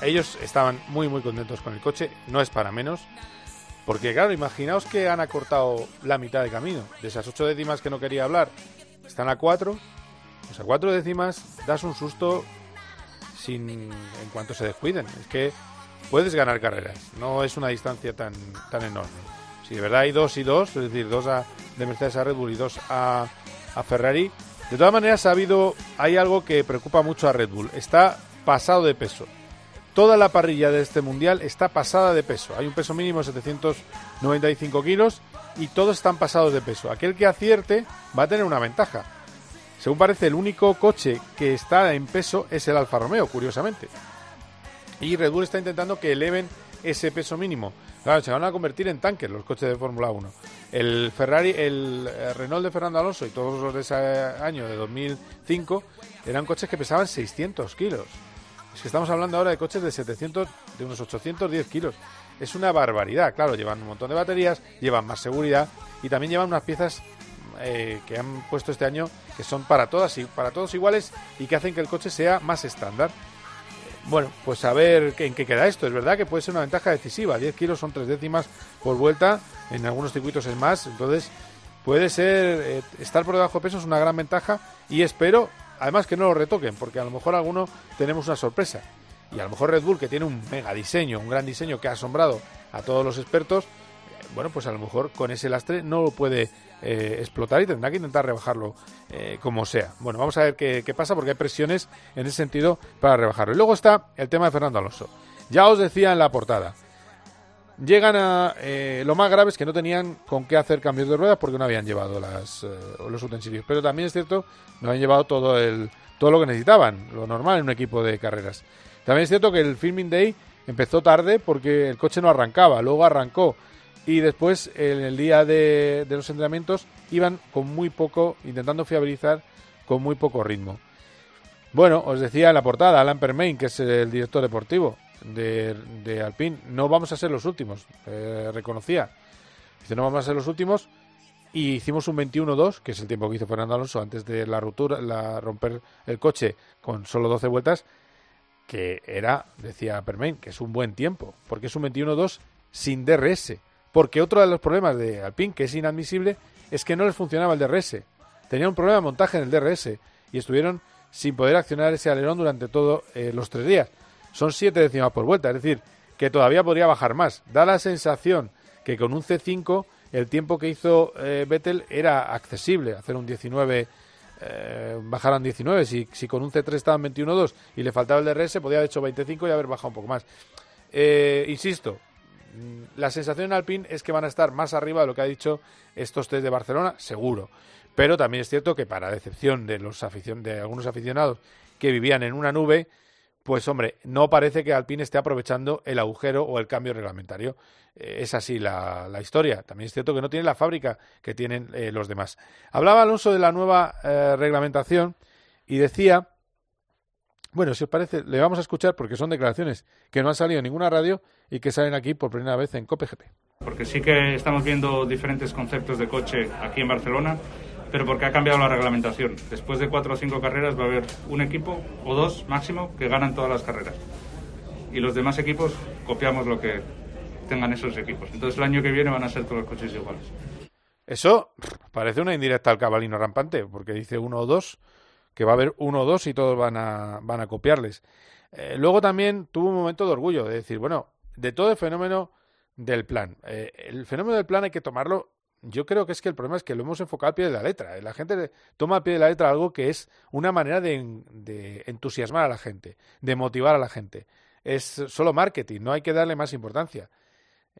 ellos estaban muy muy contentos con el coche, no es para menos, porque claro, imaginaos que han acortado la mitad de camino, de esas ocho décimas que no quería hablar, están a cuatro, pues a cuatro décimas das un susto sin en cuanto se descuiden. Es que puedes ganar carreras, no es una distancia tan, tan enorme. Si de verdad hay dos y dos, es decir, dos a, de Mercedes a Red Bull y dos a, a Ferrari, de todas maneras ha hay algo que preocupa mucho a Red Bull, está pasado de peso. Toda la parrilla de este mundial está pasada de peso. Hay un peso mínimo de 795 kilos y todos están pasados de peso. Aquel que acierte va a tener una ventaja. Según parece, el único coche que está en peso es el Alfa Romeo, curiosamente. Y Red Bull está intentando que eleven ese peso mínimo. Claro, se van a convertir en tanques los coches de Fórmula 1. El Ferrari, el Renault de Fernando Alonso y todos los de ese año, de 2005, eran coches que pesaban 600 kilos. Es que estamos hablando ahora de coches de 700, de unos 810 kilos. Es una barbaridad. Claro, llevan un montón de baterías, llevan más seguridad y también llevan unas piezas eh, que han puesto este año que son para todas y para todos iguales y que hacen que el coche sea más estándar. Bueno, pues a ver en qué queda esto. Es verdad que puede ser una ventaja decisiva. 10 kilos son tres décimas por vuelta. En algunos circuitos es más. Entonces puede ser eh, estar por debajo de peso es una gran ventaja y espero además que no lo retoquen porque a lo mejor alguno tenemos una sorpresa. Y a lo mejor Red Bull que tiene un mega diseño, un gran diseño que ha asombrado a todos los expertos, bueno, pues a lo mejor con ese lastre no lo puede eh, explotar y tendrá que intentar rebajarlo eh, como sea. Bueno, vamos a ver qué, qué, pasa porque hay presiones en ese sentido para rebajarlo. Y luego está el tema de Fernando Alonso. Ya os decía en la portada. Llegan a eh, lo más grave es que no tenían con qué hacer cambios de ruedas porque no habían llevado las, los utensilios. Pero también es cierto, no habían llevado todo el todo lo que necesitaban, lo normal en un equipo de carreras. También es cierto que el filming day empezó tarde porque el coche no arrancaba, luego arrancó y después en el día de, los entrenamientos iban con muy poco, intentando fiabilizar con muy poco ritmo. Bueno, os decía en la portada, Alan Permain, que es el director deportivo de, de Alpine, no vamos a ser los últimos, eh, reconocía. Dice, no vamos a ser los últimos. Y hicimos un 21-2, que es el tiempo que hizo Fernando Alonso antes de la ruptura, la romper el coche con solo 12 vueltas, que era, decía Permain, que es un buen tiempo, porque es un 21-2 sin DRS. Porque otro de los problemas de Alpine, que es inadmisible, es que no les funcionaba el DRS. Tenía un problema de montaje en el DRS y estuvieron sin poder accionar ese alerón durante todos eh, los tres días. Son siete décimas por vuelta, es decir, que todavía podría bajar más. Da la sensación que con un C5 el tiempo que hizo eh, Vettel era accesible, hacer un 19, eh, bajar a un 19. Si, si con un C3 estaba en 21.2 y le faltaba el DRS, podía haber hecho 25 y haber bajado un poco más. Eh, insisto, la sensación en Alpine es que van a estar más arriba de lo que ha dicho estos test de Barcelona, seguro. Pero también es cierto que para decepción de los aficion de algunos aficionados que vivían en una nube, pues hombre, no parece que Alpine esté aprovechando el agujero o el cambio reglamentario. Eh, es así la, la, historia. También es cierto que no tiene la fábrica que tienen eh, los demás. Hablaba Alonso de la nueva eh, reglamentación y decía Bueno, si os parece, le vamos a escuchar porque son declaraciones que no han salido en ninguna radio y que salen aquí por primera vez en COPGP. Porque sí que estamos viendo diferentes conceptos de coche aquí en Barcelona, pero porque ha cambiado la reglamentación. Después de cuatro o cinco carreras va a haber un equipo o dos máximo que ganan todas las carreras. Y los demás equipos copiamos lo que tengan esos equipos. Entonces el año que viene van a ser todos los coches iguales. Eso parece una indirecta al cabalino rampante, porque dice uno o dos que va a haber uno o dos y todos van a, van a copiarles. Eh, luego también tuvo un momento de orgullo, de decir, bueno, de todo el fenómeno del plan. Eh, el fenómeno del plan hay que tomarlo. Yo creo que es que el problema es que lo hemos enfocado al pie de la letra. La gente toma al pie de la letra algo que es una manera de, de entusiasmar a la gente, de motivar a la gente. Es solo marketing, no hay que darle más importancia.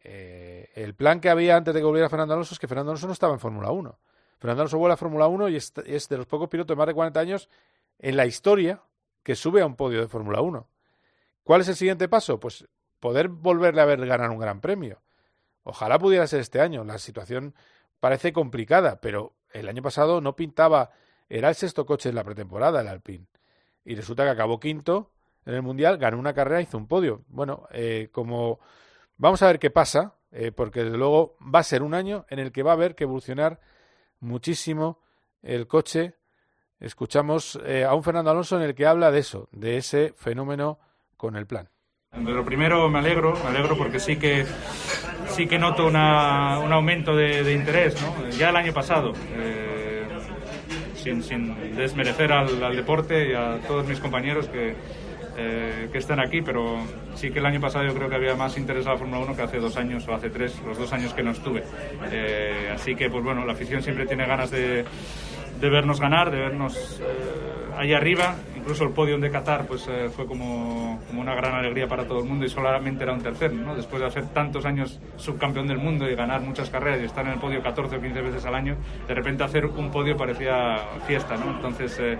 Eh, el plan que había antes de que volviera Fernando Alonso es que Fernando Alonso no estaba en Fórmula 1. Fernando Alonso vuela a Fórmula 1 y es, de los pocos pilotos de más de 40 años en la historia que sube a un podio de Fórmula 1. ¿Cuál es el siguiente paso? Pues poder volverle a ver ganar un gran premio. Ojalá pudiera ser este año. La situación parece complicada, pero el año pasado no pintaba. Era el sexto coche en la pretemporada, el Alpine. Y resulta que acabó quinto en el Mundial, ganó una carrera, hizo un podio. Bueno, eh, como vamos a ver qué pasa, eh, porque desde luego va a ser un año en el que va a haber que evolucionar muchísimo el coche. Escuchamos eh, a un Fernando Alonso en el que habla de eso, de ese fenómeno con el plan. Lo primero me alegro, me alegro porque sí que sí que noto una, un aumento de, interés, ¿no? Ya el año pasado, eh, sin, sin, desmerecer al, al, deporte y a todos mis compañeros que, eh, que están aquí, pero sí que el año pasado yo creo que había más interés a la Fórmula 1 que hace dos años o hace tres, los dos años que no estuve. Eh, así que, pues bueno, la afición siempre tiene ganas de, de vernos ganar, de vernos eh, ahí arriba. Incluso el podio de Qatar pues, eh, fue como, una gran alegría para todo el mundo y solamente era un tercero. ¿no? Después de hacer tantos años subcampeón del mundo y ganar muchas carreras y estar en el podio 14 o 15 veces al año, de repente hacer un podio parecía fiesta. ¿no? Entonces eh,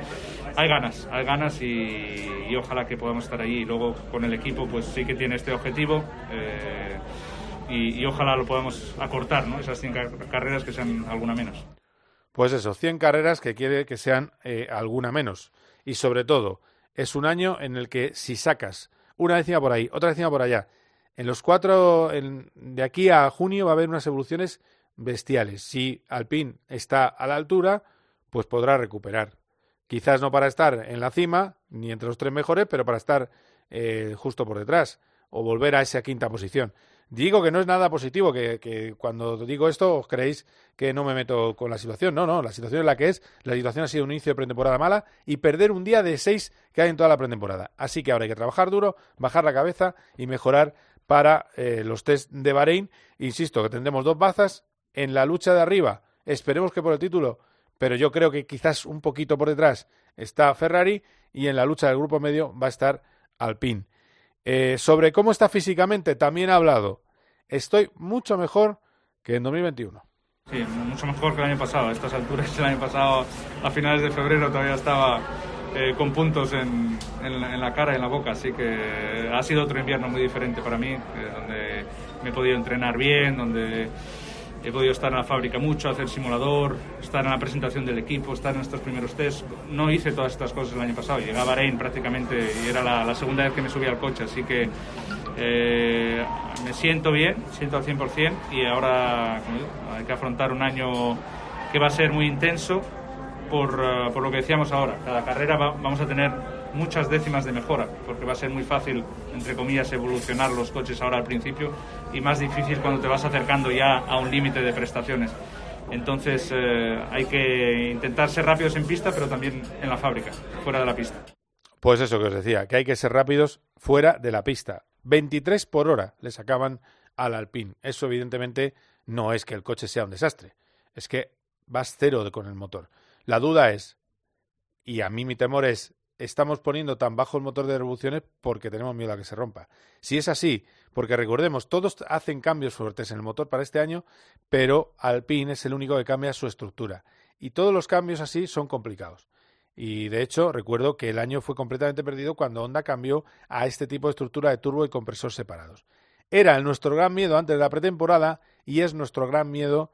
hay ganas, hay ganas y, ojalá que podamos estar. Y luego con el equipo pues sí que tiene este objetivo. Y, y, ojalá lo podamos acortar, ¿no? esas cinco carreras que sean alguna menos. Pues eso, 100 carreras que quiere que sean eh, alguna menos. Y sobre todo, es un año en el que si sacas una décima por ahí, otra décima por allá, en los cuatro, en, de aquí a junio va a haber unas evoluciones bestiales. Si Alpine está a la altura, pues podrá recuperar. Quizás no para estar en la cima, ni entre los tres mejores, pero para estar eh, justo por detrás o volver a esa quinta posición. Digo que no es nada positivo, que, cuando digo esto os creéis que no me meto con la situación. No, no, la situación es la que es. La situación ha sido un inicio de pretemporada mala y perder un día de seis que hay en toda la pretemporada. Así que ahora hay que trabajar duro, bajar la cabeza y mejorar para eh, los test de Bahrein. Insisto que tendremos dos bazas en la lucha de arriba. Esperemos que por el título, pero yo creo que quizás un poquito por detrás está Ferrari y en la lucha del grupo medio va a estar Alpine. Eh, sobre cómo está físicamente también ha hablado. Estoy mucho mejor que en 2021. Sí, mucho mejor que el año pasado. A estas alturas, el año pasado, a finales de febrero, todavía estaba eh, con puntos en, la, cara y en la boca. Así que ha sido otro invierno muy diferente para mí, eh, donde me he podido entrenar bien, donde he podido estar en la fábrica mucho, hacer simulador, estar en la presentación del equipo, estar en estos primeros test. No hice todas estas cosas el año pasado, llegué a Bahrein prácticamente y era la, segunda vez que me subí al coche, así que eh, me siento bien, siento al 100% y ahora hay que afrontar un año que va a ser muy intenso por, eh, por lo que decíamos ahora. Cada carrera vamos a tener muchas décimas de mejora, porque va a ser muy fácil, entre comillas, evolucionar los coches ahora al principio y más difícil cuando te vas acercando ya a un límite de prestaciones. Entonces eh, hay que intentar ser rápidos en pista, pero también en la fábrica, fuera de la pista. Pues eso que os decía, que hay que ser rápidos fuera de la pista. 23 por hora le sacaban al Alpine. Eso evidentemente no es que el coche sea un desastre, es que vas cero con el motor. La duda es, y a mí mi temor es, estamos poniendo tan bajo el motor de revoluciones porque tenemos miedo a que se rompa. Si es así, porque recordemos, todos hacen cambios fuertes en el motor para este año, pero Alpine es el único que cambia su estructura. Y todos los cambios así son complicados. Y de hecho, recuerdo que el año fue completamente perdido cuando Honda cambió a este tipo de estructura de turbo y compresor separados. Era nuestro gran miedo antes de la pretemporada y es nuestro gran miedo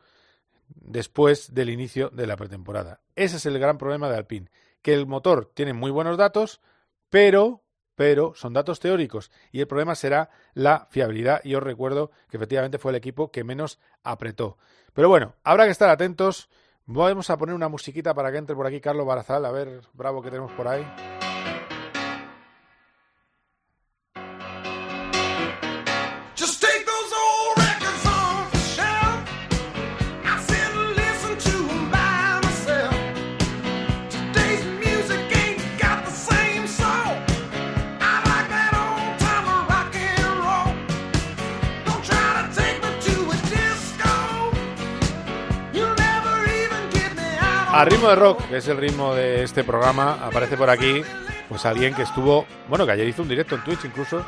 después del inicio de la pretemporada. Ese es el gran problema de Alpine, que el motor tiene muy buenos datos, pero, pero son datos teóricos y el problema será la fiabilidad y os recuerdo que efectivamente fue el equipo que menos apretó. Pero bueno, habrá que estar atentos. Vamos a poner una musiquita para que entre por aquí Carlos Barazal, a ver, bravo que tenemos por ahí. A ritmo de rock, que es el ritmo de este programa, aparece por aquí pues alguien que estuvo, bueno, que ayer hizo un directo en Twitch incluso,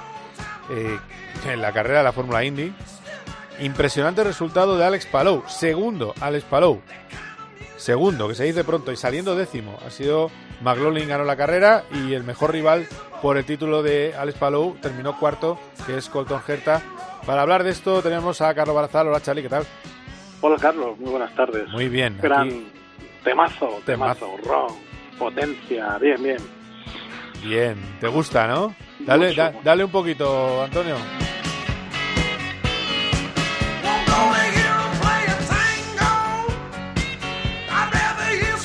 eh, en la carrera de la Fórmula Indy. Impresionante resultado de Alex Palou, segundo Alex Palou, segundo, que se dice pronto, y saliendo décimo. Ha sido McLaughlin ganó la carrera y el mejor rival por el título de Alex Palou terminó cuarto, que es Colton Herta. Para hablar de esto tenemos a Carlos Barazal. Hola Charlie, ¿qué tal? Hola Carlos, muy buenas tardes. Muy bien. Gran aquí- temazo, Temazo. rock, potencia, bien, bien. Bien, te gusta, ¿no? Dale, da- dale un poquito, Antonio.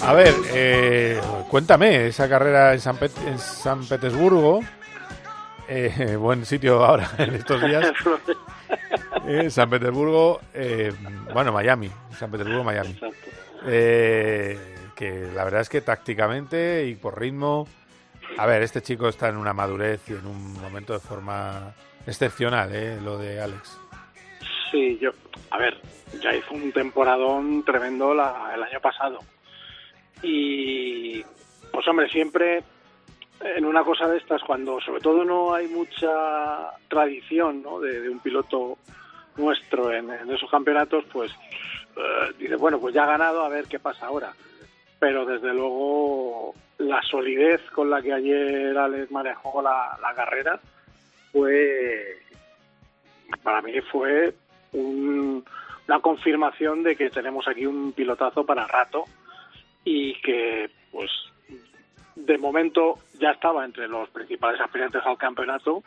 A ver, eh, cuéntame, esa carrera en San, Pet- en San Petersburgo, eh, [laughs] buen sitio ahora [laughs] en estos días. [laughs] Eh, San Petersburgo, eh, bueno, Miami, San Petersburgo, Miami. Eh, que la verdad es que tácticamente y por ritmo, a ver, este chico está en una madurez y en un momento de forma excepcional, eh, lo de Alex. Sí, yo, a ver, ya hizo un temporadón tremendo la- el año pasado. Y, pues hombre, siempre en una cosa de estas, cuando sobre todo no hay mucha tradición ¿no? de, un piloto nuestro en esos campeonatos, pues eh, dice, bueno, pues ya ha ganado, a ver qué pasa ahora. Pero desde luego la solidez con la que ayer Alex manejó la, la carrera fue, para mí fue un- una confirmación de que tenemos aquí un pilotazo para rato y que pues de momento ya estaba entre los principales aspirantes al campeonato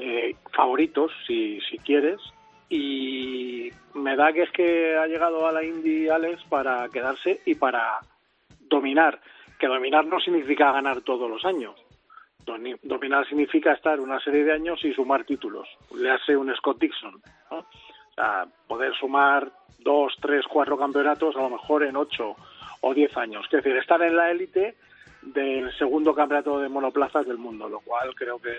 eh, favoritos si, si quieres y me da que es que ha llegado a la Indy Alex para quedarse y para dominar que dominar no significa ganar todos los años dominar significa estar una serie de años y sumar títulos le hace un Scott Dixon ¿no? o sea, poder sumar dos, tres, cuatro campeonatos a lo mejor en ocho o diez años. Es decir, estar en la élite del segundo campeonato de monoplazas del mundo, lo cual creo que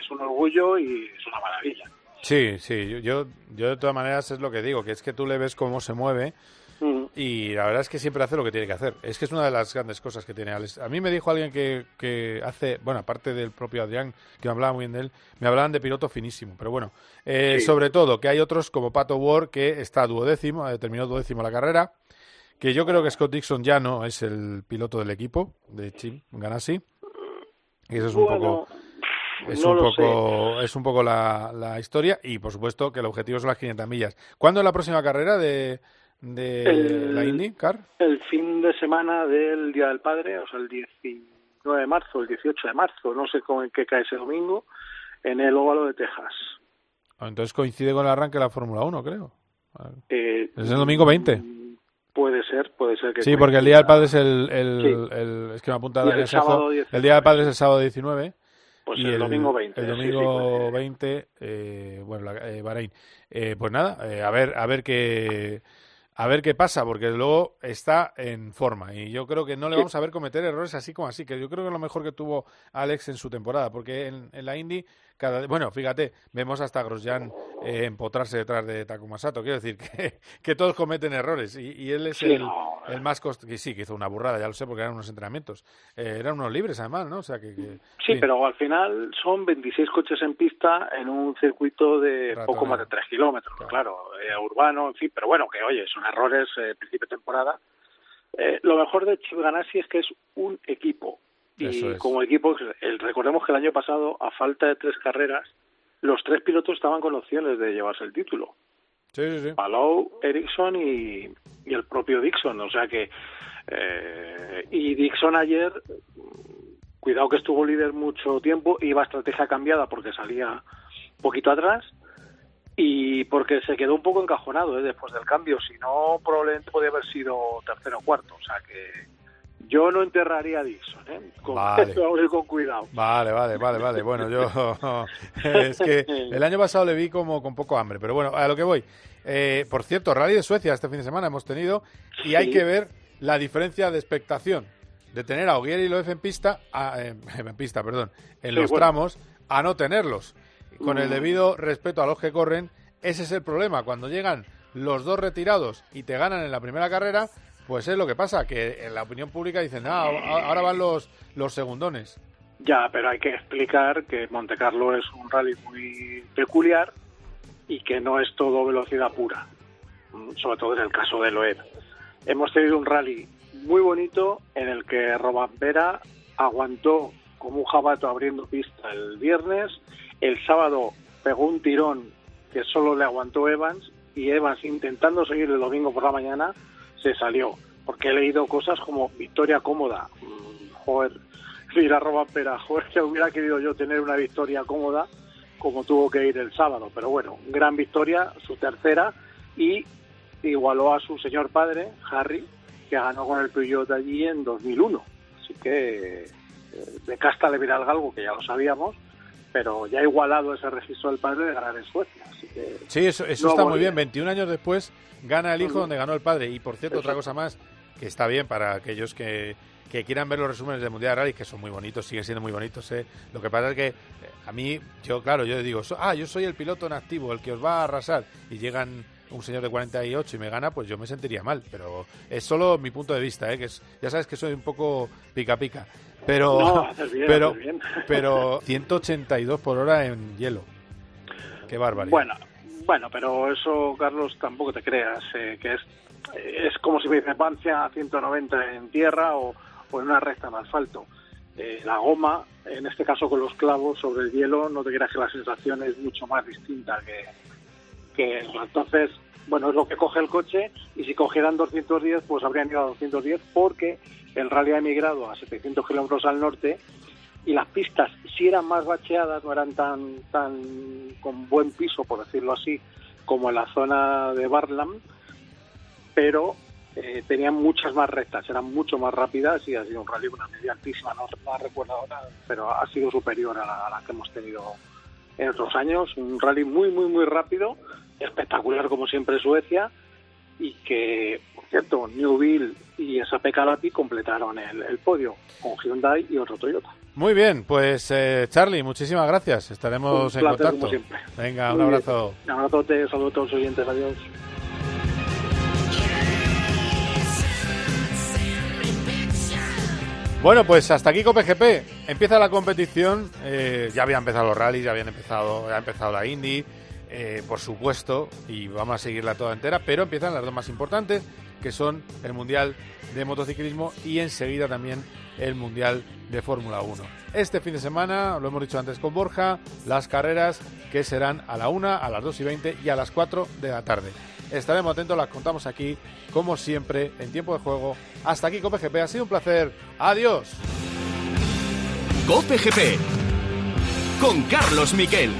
es un orgullo y es una maravilla. Sí, sí, yo, yo, de todas maneras es lo que digo, que es que tú le ves cómo se mueve Mm. y la verdad es que siempre hace lo que tiene que hacer. Es que es una de las grandes cosas que tiene Alex. A mí me dijo alguien que, que hace, bueno, aparte del propio Adrián, que me hablaba muy bien de él, me hablaban de piloto finísimo, pero bueno, eh, Sí. sobre todo que hay otros como Pato Ward que está duodécimo, eh, terminó duodécimo la carrera, que yo creo que Scott Dixon ya no es el piloto del equipo de Chim Ganassi. Y eso es un Bueno, poco es no un lo poco es un poco la, la historia y por supuesto que el objetivo son las 500 millas. ¿Cuándo es la próxima carrera de, de El- la Indy, Car? El fin de semana del Día del Padre, o sea, el 19 de marzo, el 18 de marzo, no sé con qué cae ese domingo, en el óvalo de Texas. Ah, Entonces coincide con el arranque de la Fórmula 1, creo. Eh, Es el domingo 20. puede ser, puede ser que Sí, porque el Día del Padre es el, el, Sí. el- es que me apunta el sábado El 19. Día del Padre es el sábado 19. Pues y el domingo 20, El sí, sí, domingo pues, 20, eh, bueno, la- eh, Bahrein. Eh, pues nada, eh, a ver, a ver qué, a ver qué pasa, porque luego está en forma y yo creo que no le vamos a ver cometer errores así como así, que yo creo que es lo mejor que tuvo Alex en su temporada, porque en, en la Indy cada, bueno, fíjate, vemos hasta Grosjean eh, empotrarse detrás de Takuma Sato, quiero decir [laughs] que, que todos cometen errores y, y él es Sí, el, no, el más cost que sí, que hizo una burrada, ya lo sé, porque eran unos entrenamientos, Eh, eran unos libres además, ¿no? O sea que, que- Sí, sí. pero al final son 26 coches en pista en un circuito de poco más de 3 kilómetros, claro, eh, urbano, en fin, pero bueno, que oye, son errores eh, principio de temporada. Eh, lo mejor de Chip Ganassi es que es un equipo. Y es. como equipo, el, recordemos que el año pasado, a falta de tres carreras, los tres pilotos estaban con opciones de llevarse el título. Sí, sí, sí. Palou, Ericsson y, y el propio Dixon. O sea que. eh, y Dixon ayer, cuidado que estuvo líder mucho tiempo, iba estrategia cambiada porque salía un poquito atrás y porque se quedó un poco encajonado ¿eh? después del cambio, si no probablemente podía haber sido tercero o cuarto, o sea que yo no enterraría a Dixon, ¿eh? Con, Vale. [laughs] con cuidado. Vale, vale, vale, vale. Bueno, yo [laughs] es que el año pasado le vi como con poco hambre, pero bueno, a lo que voy. Eh, por cierto, Rally de Suecia este fin de semana hemos tenido y hay que ver la diferencia de expectación de tener a Ogier y Loef en pista, a- eh, [laughs] en pista, perdón, en Sí, los bueno. tramos, a no tenerlos. Con el Mm. debido respeto a los que corren, ese es el problema. Cuando llegan los dos retirados y te ganan en la primera carrera, pues es lo que pasa, que en la opinión pública dicen, ah, ahora van los, los segundones. Ya, pero hay que explicar que Monte Carlo es un rally muy peculiar y que no es todo velocidad pura, mm, sobre todo en el caso de Loeb. Hemos tenido un rally muy bonito en el que Robampera aguantó como un jabato abriendo pista el viernes, el sábado pegó un tirón que solo le aguantó Evans y Evans intentando seguir el domingo por la mañana se salió, porque he leído cosas como victoria cómoda. Mm, Joder, [laughs] ir a Robampera, joder, que hubiera querido yo tener una victoria cómoda como tuvo que ir el sábado, pero bueno, gran victoria, su tercera, y igualó a su señor padre, Harry, que ganó con el Peugeot allí en 2001. Así que eh, de casta le viene al galgo, que ya lo sabíamos, pero ya ha igualado ese registro del padre de ganar en Suecia. Así que Sí, eso, eso no está muy bien. 21 años después gana el hijo donde ganó el padre. Y por cierto, otra cosa más que está bien para aquellos que, que quieran ver los resúmenes del Mundial de Rally, que son muy bonitos, siguen siendo muy bonitos. ¿eh? Lo que pasa es que eh, a mí, yo claro, yo digo, ah, yo soy el piloto en activo, el que os va a arrasar. Y llegan un señor de 48 y me gana, pues yo me sentiría mal. Pero es solo mi punto de vista, ¿eh? que es, ya sabes que soy un poco pica pica. Pero, No, [laughs] haces bien, pero, haces bien. [laughs] pero 182 por hora en hielo. Qué barbaridad. Bueno, bueno, pero eso, Carlos, tampoco te creas, eh, que es, es como si me dices Vancia a 190 en tierra o, o en una recta en asfalto. Eh, la goma, en este caso con los clavos sobre el hielo, no te creas que la sensación es mucho más distinta que, que eso. Entonces, bueno, es lo que coge el coche y si cogieran 210, pues habrían ido a 210 porque el rally ha emigrado a 700 kilómetros al norte y las pistas sí eran más bacheadas, no eran tan, tan con buen piso, por decirlo así, como en la zona de Barlam, pero eh, tenían muchas más rectas, eran mucho más rápidas y ha sido un rally con una media altísima, no, no recuerdo ahora, pero ha sido superior a la, a la que hemos tenido en otros años, un rally muy, muy, muy rápido, espectacular como siempre Suecia, y que, por cierto, Newville y SAP Calapi completaron el, el podio con Hyundai y otro Toyota. Muy bien, pues eh, Charlie, muchísimas gracias. Estaremos Un en contacto. como siempre. Venga, un Muy bien. abrazo. Un abrazote, saludos a todos los oyentes, adiós. Bueno, pues hasta aquí COPGP. Empieza la competición. eh, ya habían empezado los rallies, ya habían empezado, ya ha empezado la Indy, eh, por supuesto, y vamos a seguirla toda entera. Pero empiezan las dos más importantes, que son el Mundial de Motociclismo y enseguida también el Mundial de Fórmula 1. Este fin de semana, lo hemos dicho antes con Borja, las carreras que serán a la 1, a las 2 y 20 y a las 4 de la tarde. Estaremos atentos, las contamos aquí, como siempre, en tiempo de juego. Hasta aquí, COPGP. Ha sido un placer. Adiós. Cope GP con Carlos Miquel.